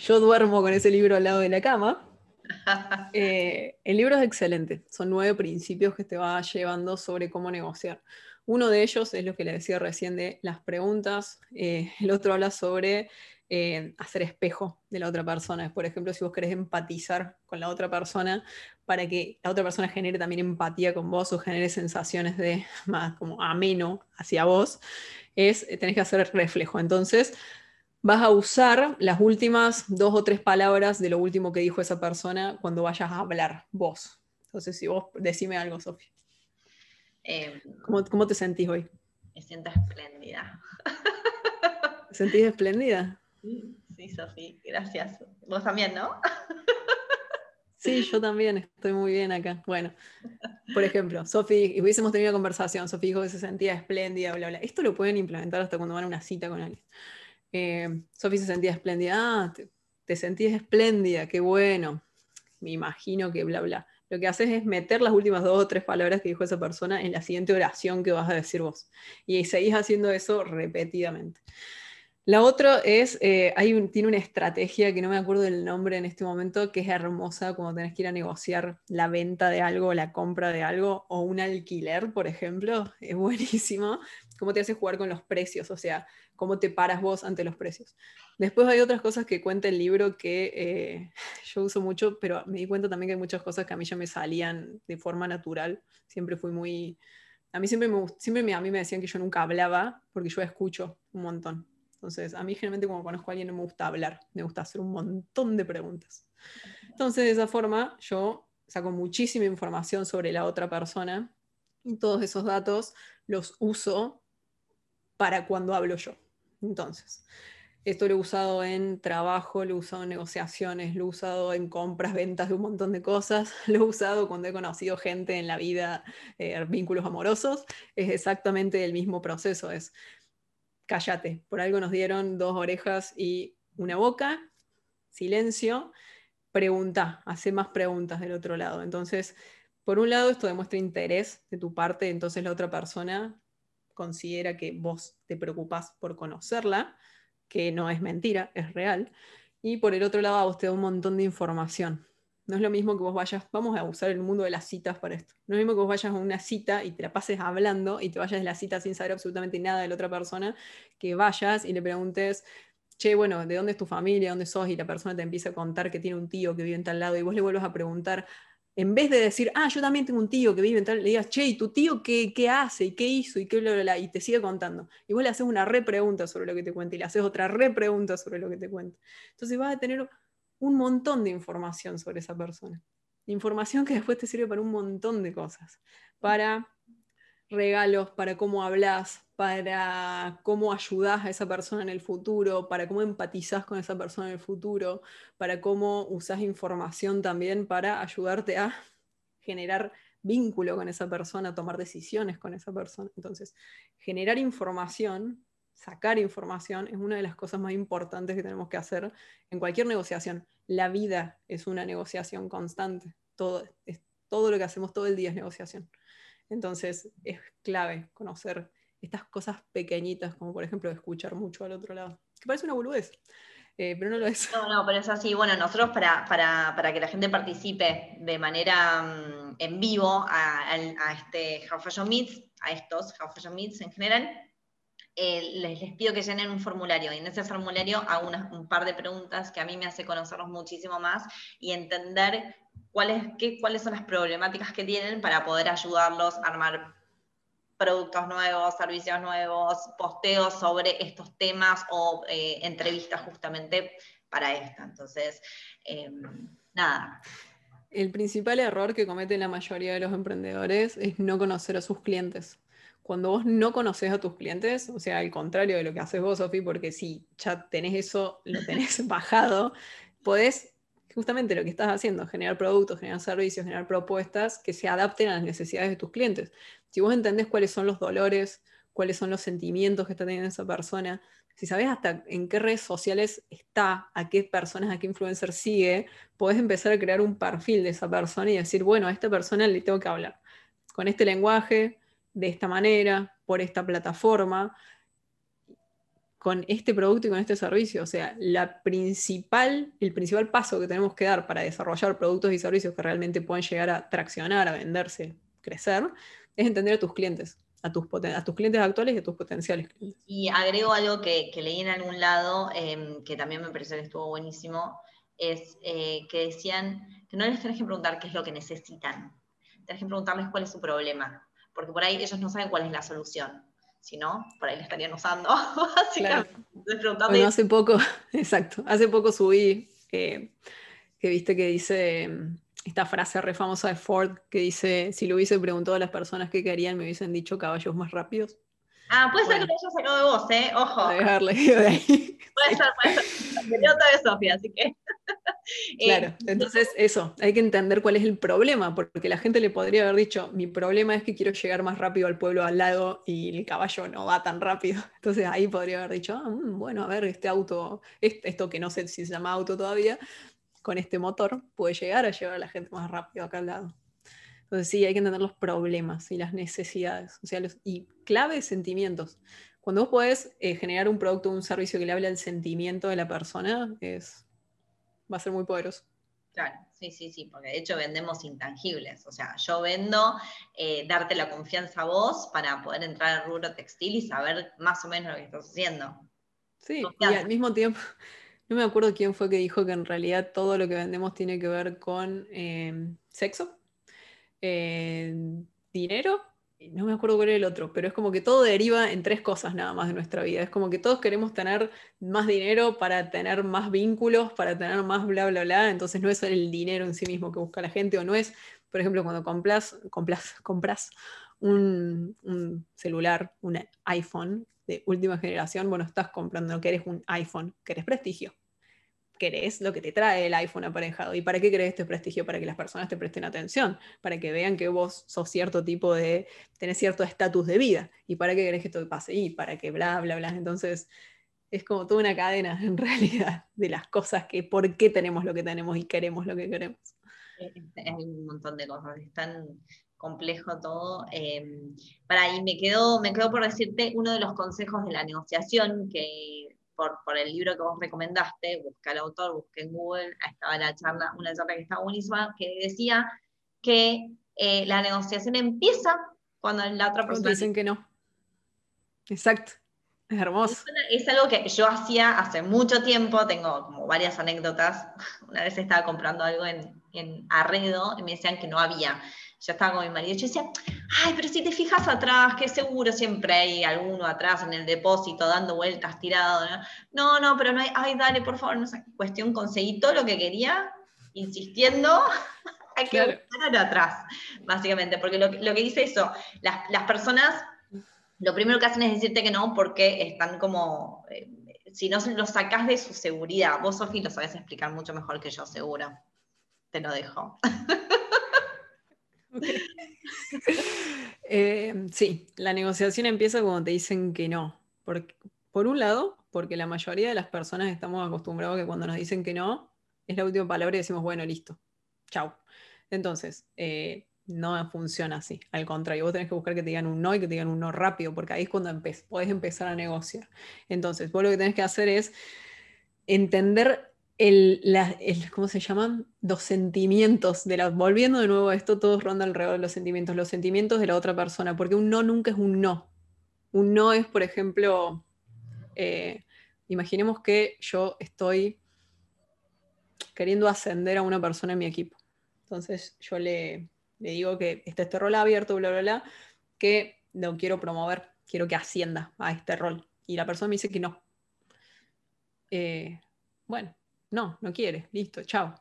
Yo duermo con ese libro al lado de la cama. Eh, el libro es excelente. Son nueve principios que te va llevando sobre cómo negociar. Uno de ellos es lo que le decía recién de las preguntas. Eh, el otro habla sobre eh, hacer espejo de la otra persona. Por ejemplo, si vos querés empatizar con la otra persona para que la otra persona genere también empatía con vos o genere sensaciones de más como ameno hacia vos, es eh, tenés que hacer reflejo. Entonces, vas a usar las últimas dos o tres palabras de lo último que dijo esa persona cuando vayas a hablar vos. Entonces, si vos decime algo, Sofía. Em, ¿Cómo, ¿Cómo, te sentís hoy? Me siento espléndida. ¿Te sentís espléndida? Sí, Sofía, gracias. Vos también, ¿no? Sí, yo también estoy muy bien acá. Bueno, por ejemplo, Sofi, hubiésemos tenido una conversación, Sofi dijo que se sentía espléndida, bla, bla. Esto lo pueden implementar hasta cuando van a una cita con alguien. Eh, Sofi se sentía espléndida, ah, te, te, sentías espléndida, qué bueno. Me imagino que bla, bla. Lo que haces es meter las últimas dos o tres palabras que dijo esa persona en la siguiente oración que vas a decir vos. Y seguís haciendo eso repetidamente. La otra es, eh, tiene una estrategia que no me acuerdo del nombre en este momento, que es hermosa cuando tenés que ir a negociar la venta de algo, la compra de algo, o un alquiler, por ejemplo. Es buenísimo. Cómo te hace jugar con los precios, o sea, cómo te paras vos ante los precios. Después hay otras cosas que cuenta el libro que eh, yo uso mucho, pero me di cuenta también que hay muchas cosas que a mí ya me salían de forma natural. Siempre fui muy... A mí siempre, me, siempre a mí me decían que yo nunca hablaba, porque yo escucho un montón. Entonces, a mí generalmente cuando conozco a alguien no me gusta hablar, me gusta hacer un montón de preguntas. Entonces, de esa forma, yo saco muchísima información sobre la otra persona y todos esos datos los uso para cuando hablo yo. Entonces, esto lo he usado en trabajo, lo he usado en negociaciones, lo he usado en compras, ventas de un montón de cosas, lo he usado cuando he conocido gente en la vida, eh, vínculos amorosos. Es exactamente el mismo proceso. Es cállate, por algo nos dieron dos orejas y una boca, silencio, pregunta, hace más preguntas del otro lado. Entonces, por un lado, esto demuestra interés de tu parte, entonces la otra persona considera que vos te preocupás por conocerla, que no es mentira, es real. Y por el otro lado, a vos te da un montón de información. No es lo mismo que vos vayas, vamos a usar el mundo de las citas para esto. No es lo mismo que vos vayas a una cita y te la pases hablando y te vayas de la cita sin saber absolutamente nada de la otra persona, que vayas y le preguntes, che, bueno, ¿de dónde es tu familia? ¿Dónde sos? Y la persona te empieza a contar que tiene un tío que vive en tal lado y vos le vuelvas a preguntar, en vez de decir, ah, yo también tengo un tío que vive en tal, le digas, che, ¿y tu tío qué, qué hace? ¿Y qué hizo? Y qué y te sigue contando. Y vos le haces una repregunta sobre lo que te cuenta y le haces otra repregunta sobre lo que te cuenta. Entonces vas a tener un montón de información sobre esa persona. Información que después te sirve para un montón de cosas. Para regalos, para cómo hablas, para cómo ayudas a esa persona en el futuro, para cómo empatizás con esa persona en el futuro, para cómo usas información también para ayudarte a generar vínculo con esa persona, tomar decisiones con esa persona. Entonces, generar información sacar información es una de las cosas más importantes que tenemos que hacer en cualquier negociación. La vida es una negociación constante. Todo, es, todo lo que hacemos todo el día es negociación. Entonces es clave conocer estas cosas pequeñitas, como por ejemplo escuchar mucho al otro lado. Que parece una boludez, eh, pero no lo es. No, no, pero es así. Bueno, nosotros para, para, para que la gente participe de manera um, en vivo a, a, este How Fashion Meets, a estos How Fashion Meets en general, eh, les, pido que llenen un formulario y en ese formulario hago un par de preguntas que a mí me hace conocerlos muchísimo más y entender cuáles, qué, cuáles son las problemáticas que tienen para poder ayudarlos a armar productos nuevos, servicios nuevos, posteos sobre estos temas o eh, entrevistas justamente para esta. Entonces, em, nada. El principal error que cometen la mayoría de los emprendedores es no conocer a sus clientes. Cuando vos no conoces a tus clientes, o sea, al contrario de lo que haces vos, Sofi, porque si ya tenés eso, lo tenés bajado, podés justamente lo que estás haciendo, generar productos, generar servicios, generar propuestas que se adapten a las necesidades de tus clientes. Si vos entendés cuáles son los dolores, cuáles son los sentimientos que está teniendo esa persona, si sabes hasta en qué redes sociales está, a qué personas, a qué influencer sigue, podés empezar a crear un perfil de esa persona y decir, bueno, a esta persona le tengo que hablar con este lenguaje, de esta manera, por esta plataforma, con este producto y con este servicio. O sea, la principal, el principal paso que tenemos que dar para desarrollar productos y servicios que realmente puedan llegar a traccionar, a venderse, crecer, es entender a tus clientes, a tus, a tus clientes actuales y a tus potenciales clientes. Y agrego algo que, leí en algún lado, em, que también me pareció que estuvo buenísimo, es eh, que decían que no les tenés que preguntar qué es lo que necesitan, tenés que preguntarles cuál es su problema, porque por ahí ellos no saben cuál es la solución si no, por ahí le estarían usando, Bueno, hace poco, exacto, hace poco subí que viste que dice mm, esta frase re famosa de Ford que dice, si lo hubiese preguntado a las personas que querían, me hubiesen dicho caballos más rápidos. Ah, puede ser que lo haya sacado de vos, ¿eh? Ojo. Dejarle de ahí. Puede ser, puede ser. Otra vez Sofía, así que... Claro, eh, entonces eso, hay que entender cuál es el problema, porque la gente le podría haber dicho, mi problema es que quiero llegar más rápido al pueblo al lado y el caballo no va tan rápido. Entonces ahí podría haber dicho, ah, mm, bueno, a ver, este auto, esto que no sé si se llama auto todavía, con este motor puede llegar a llevar a la gente más rápido acá al lado. Entonces sí, hay que entender los problemas y las necesidades sociales y clave sentimientos. Cuando vos podés eh, generar un producto o un servicio que le hable al sentimiento de la persona, es, va a ser muy poderoso. Claro, sí, sí, sí, porque de hecho vendemos intangibles. O sea, yo vendo eh, darte la confianza a vos para poder entrar al rubro textil y saber más o menos lo que estás haciendo. Sí, y al mismo tiempo, no me acuerdo quién fue que dijo que en realidad todo lo que vendemos tiene que ver con em, sexo, dinero, no me acuerdo cuál era el otro, pero es como que todo deriva en tres cosas nada más de nuestra vida. Es como que todos queremos tener más dinero para tener más vínculos, para tener más bla, bla, bla. Entonces no es el dinero en sí mismo que busca la gente o no es, por ejemplo, cuando compras, compras, compras un, un celular, un iPhone de última generación, bueno, estás comprando, no querés un iPhone, querés prestigio querés lo que te trae el iPhone aparejado. ¿Y para qué querés este prestigio? Para que las personas te presten atención, para que vean que vos sos cierto tipo de, tenés cierto estatus de vida. ¿Y para qué querés que esto pase? Y para que bla, bla, bla. Entonces, es como toda una cadena en realidad de las cosas que, por qué tenemos lo que tenemos y queremos lo que queremos. Es un montón de cosas, es tan complejo todo. Em, para ahí me quedo, me quedo por decirte uno de los consejos de la negociación que por, el libro que vos recomendaste, busca al autor, busqué en Google, estaba la charla, una charla que estaba buenísima, que decía que eh, la negociación empieza cuando la otra persona... Dicen que no. Exacto. Es hermoso. Es algo que yo hacía hace mucho tiempo, tengo como varias anécdotas. Una vez estaba comprando algo en, en Arredo y me decían que no había ya estaba con mi marido, yo decía, ay, pero si te fijas atrás, que seguro siempre hay alguno atrás en el depósito dando vueltas tirado, ¿no? No, pero no hay, ay, dale, por favor, no sé, cuestión, conseguí todo lo que quería, insistiendo, hay que claro. atrás, básicamente, porque lo, que dice eso, las, personas, lo primero que hacen es decirte que no, porque están como... Eh, si no los sacás de su seguridad, vos, Sofi, lo sabes explicar mucho mejor que yo, seguro. Te lo dejo. Eh, sí, la negociación empieza cuando te dicen que no. por un lado, porque la mayoría de las personas estamos acostumbrados a que cuando nos dicen que no, es la última palabra y decimos, bueno, listo, chao. Entonces, eh, no funciona así. Al contrario, vos tenés que buscar que te digan un no y que te digan un no rápido, porque ahí es cuando podés empezar a negociar. Entonces, vos lo que tenés que hacer es entender el, ¿cómo se llaman? Los sentimientos de la, volviendo de nuevo a esto, todo ronda alrededor de los sentimientos, los sentimientos de la otra persona, porque un no nunca es un no. Un no es, por ejemplo, eh, imaginemos que yo estoy queriendo ascender a una persona en mi equipo. Entonces yo le, le digo que está este rol abierto, bla, bla, bla, que lo quiero promover, quiero que ascienda a este rol. Y la persona me dice que no. Eh, bueno, no, no quiere, listo, chao.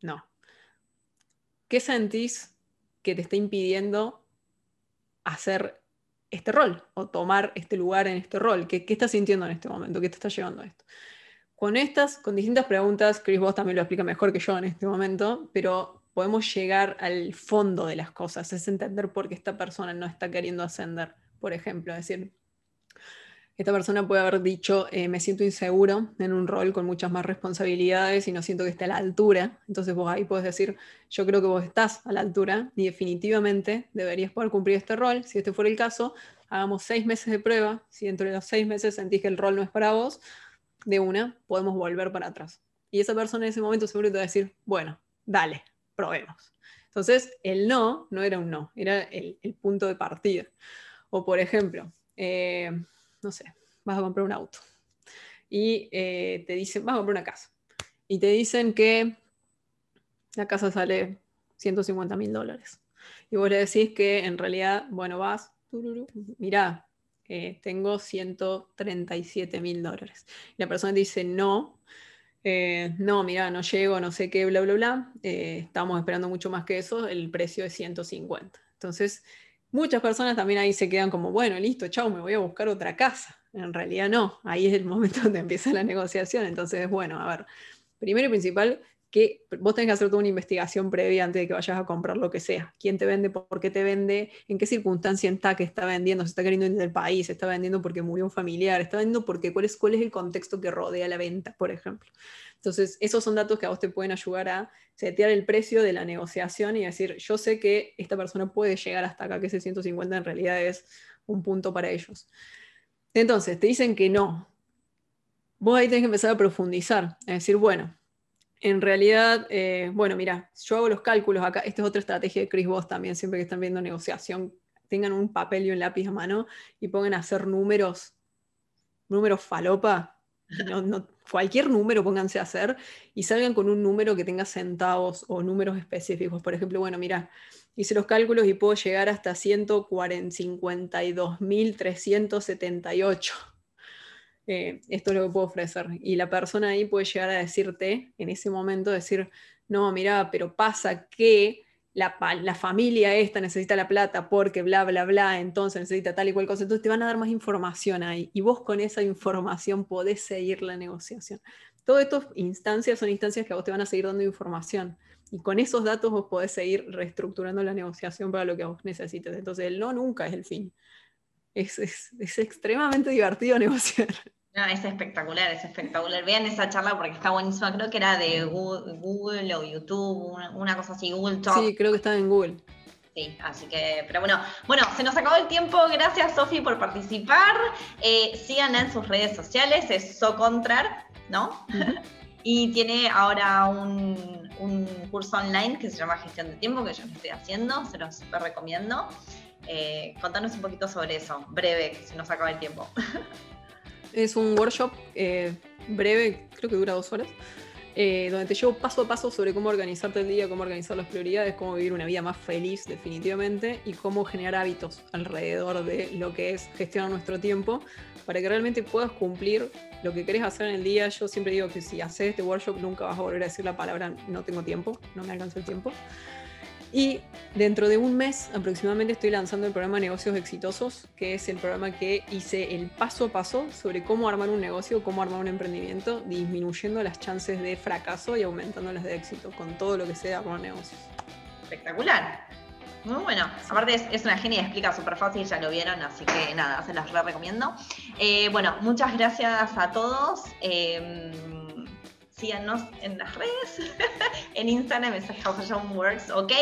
No. ¿Qué sentís que te está impidiendo hacer este rol o tomar este lugar en este rol? ¿Qué, qué estás sintiendo en este momento? ¿Qué te está llevando a esto? Con estas, con distintas preguntas, Chris vos también lo explica mejor que yo en este momento, pero podemos llegar al fondo de las cosas, es entender por qué esta persona no está queriendo ascender, por ejemplo, es decir, esta persona puede haber dicho, eh, me siento inseguro en un rol con muchas más responsabilidades y no siento que esté a la altura. Entonces vos ahí puedes decir, yo creo que vos estás a la altura y definitivamente deberías poder cumplir este rol. Si este fuera el caso, hagamos seis meses de prueba. Si dentro de los seis meses sentís que el rol no es para vos, de una, podemos volver para atrás. Y esa persona en ese momento seguro te va a decir, bueno, dale, probemos. Entonces, el no no era un no, era el, punto de partida. O por ejemplo, eh, no sé, vas a comprar un auto y eh, te dicen, vas a comprar una casa. Y te dicen que la casa sale 150 mil dólares. Y vos le decís que en realidad, bueno, vas, mirá, eh, tengo 137 mil dólares. La persona te dice, no, eh, no, mira, no llego, no sé qué, bla, bla, bla. estamos esperando mucho más que eso, el precio es 150. Entonces, Muchas personas también ahí se quedan como, bueno, listo, chao, me voy a buscar otra casa. En realidad no, ahí es el momento donde empieza la negociación. Entonces, bueno, a ver, primero y principal, que vos tenés que hacer toda una investigación previa antes de que vayas a comprar lo que sea. ¿Quién te vende? ¿Por qué te vende? ¿En qué circunstancia está que está vendiendo? ¿Se está queriendo ir del país? ¿Se está vendiendo porque murió un familiar? ¿Está vendiendo porque cuál es, cuál es el contexto que rodea la venta, por ejemplo? Entonces, esos son datos que a vos te pueden ayudar a setear el precio de la negociación y decir, yo sé que esta persona puede llegar hasta acá, que ese 150 en realidad es un punto para ellos. Entonces, te dicen que no. Vos ahí tenés que empezar a profundizar, es decir, bueno, en realidad, eh, bueno, mira, yo hago los cálculos acá, esta es otra estrategia de Chris Voss también, siempre que están viendo negociación, tengan un papel y un lápiz a mano y pongan a hacer números, números falopa, cualquier número pónganse a hacer y salgan con un número que tenga centavos o números específicos. Por ejemplo, bueno, mira, hice los cálculos y puedo llegar hasta 152.378. Eh, esto es lo que puedo ofrecer. Y la persona ahí puede llegar a decirte, en ese momento, decir, no, mira, pero pasa que la, familia esta necesita la plata porque bla, bla, bla, entonces necesita tal y cual cosa. Entonces te van a dar más información ahí y vos con esa información podés seguir la negociación. Todas estas instancias son instancias que a vos te van a seguir dando información y con esos datos vos podés seguir reestructurando la negociación para lo que vos necesites. Entonces el no nunca es el fin. Es, es, es extremadamente divertido negociar. No, es espectacular, es espectacular. Vean esa charla porque está buenísima. Creo que era de Google, o YouTube, una, cosa así, Google Talk. Sí, creo que está en Google. Sí, así que, pero bueno, bueno, se nos acabó el tiempo. Gracias, Sofi, por participar. Eh, síganla en sus redes sociales, es Socontrar, ¿no? y tiene ahora un, curso online que se llama Gestión de Tiempo, que yo estoy haciendo, se los super recomiendo. Eh, contanos un poquito sobre eso, breve, que se nos acaba el tiempo. Es un workshop eh, breve, creo que dura dos horas, eh, donde te llevo paso a paso sobre cómo organizarte el día, cómo organizar las prioridades, cómo vivir una vida más feliz definitivamente y cómo generar hábitos alrededor de lo que es gestionar nuestro tiempo para que realmente puedas cumplir lo que querés hacer en el día. Yo siempre digo que si haces este workshop nunca vas a volver a decir la palabra no tengo tiempo, no me alcanza el tiempo. Y dentro de un mes aproximadamente estoy lanzando el programa Negocios Exitosos, que es el programa que hice el paso a paso sobre cómo armar un negocio, cómo armar un emprendimiento, disminuyendo las chances de fracaso y aumentando las de éxito con todo lo que sea armar negocios. Espectacular. Muy bueno. Aparte es, una genia, explica súper fácil, ya lo vieron, así que nada, se las re recomiendo. Eh, bueno, muchas gracias a todos. Eh, síganos en las redes. en Instagram es How Fashion Works, ¿ok?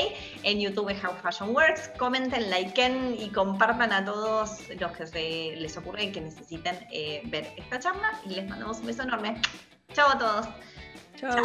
En YouTube es How Fashion Works. Comenten, liken y compartan a todos los que se les ocurre que necesiten eh, ver esta charla. Y les mandamos un beso enorme. Chao a todos. Chao.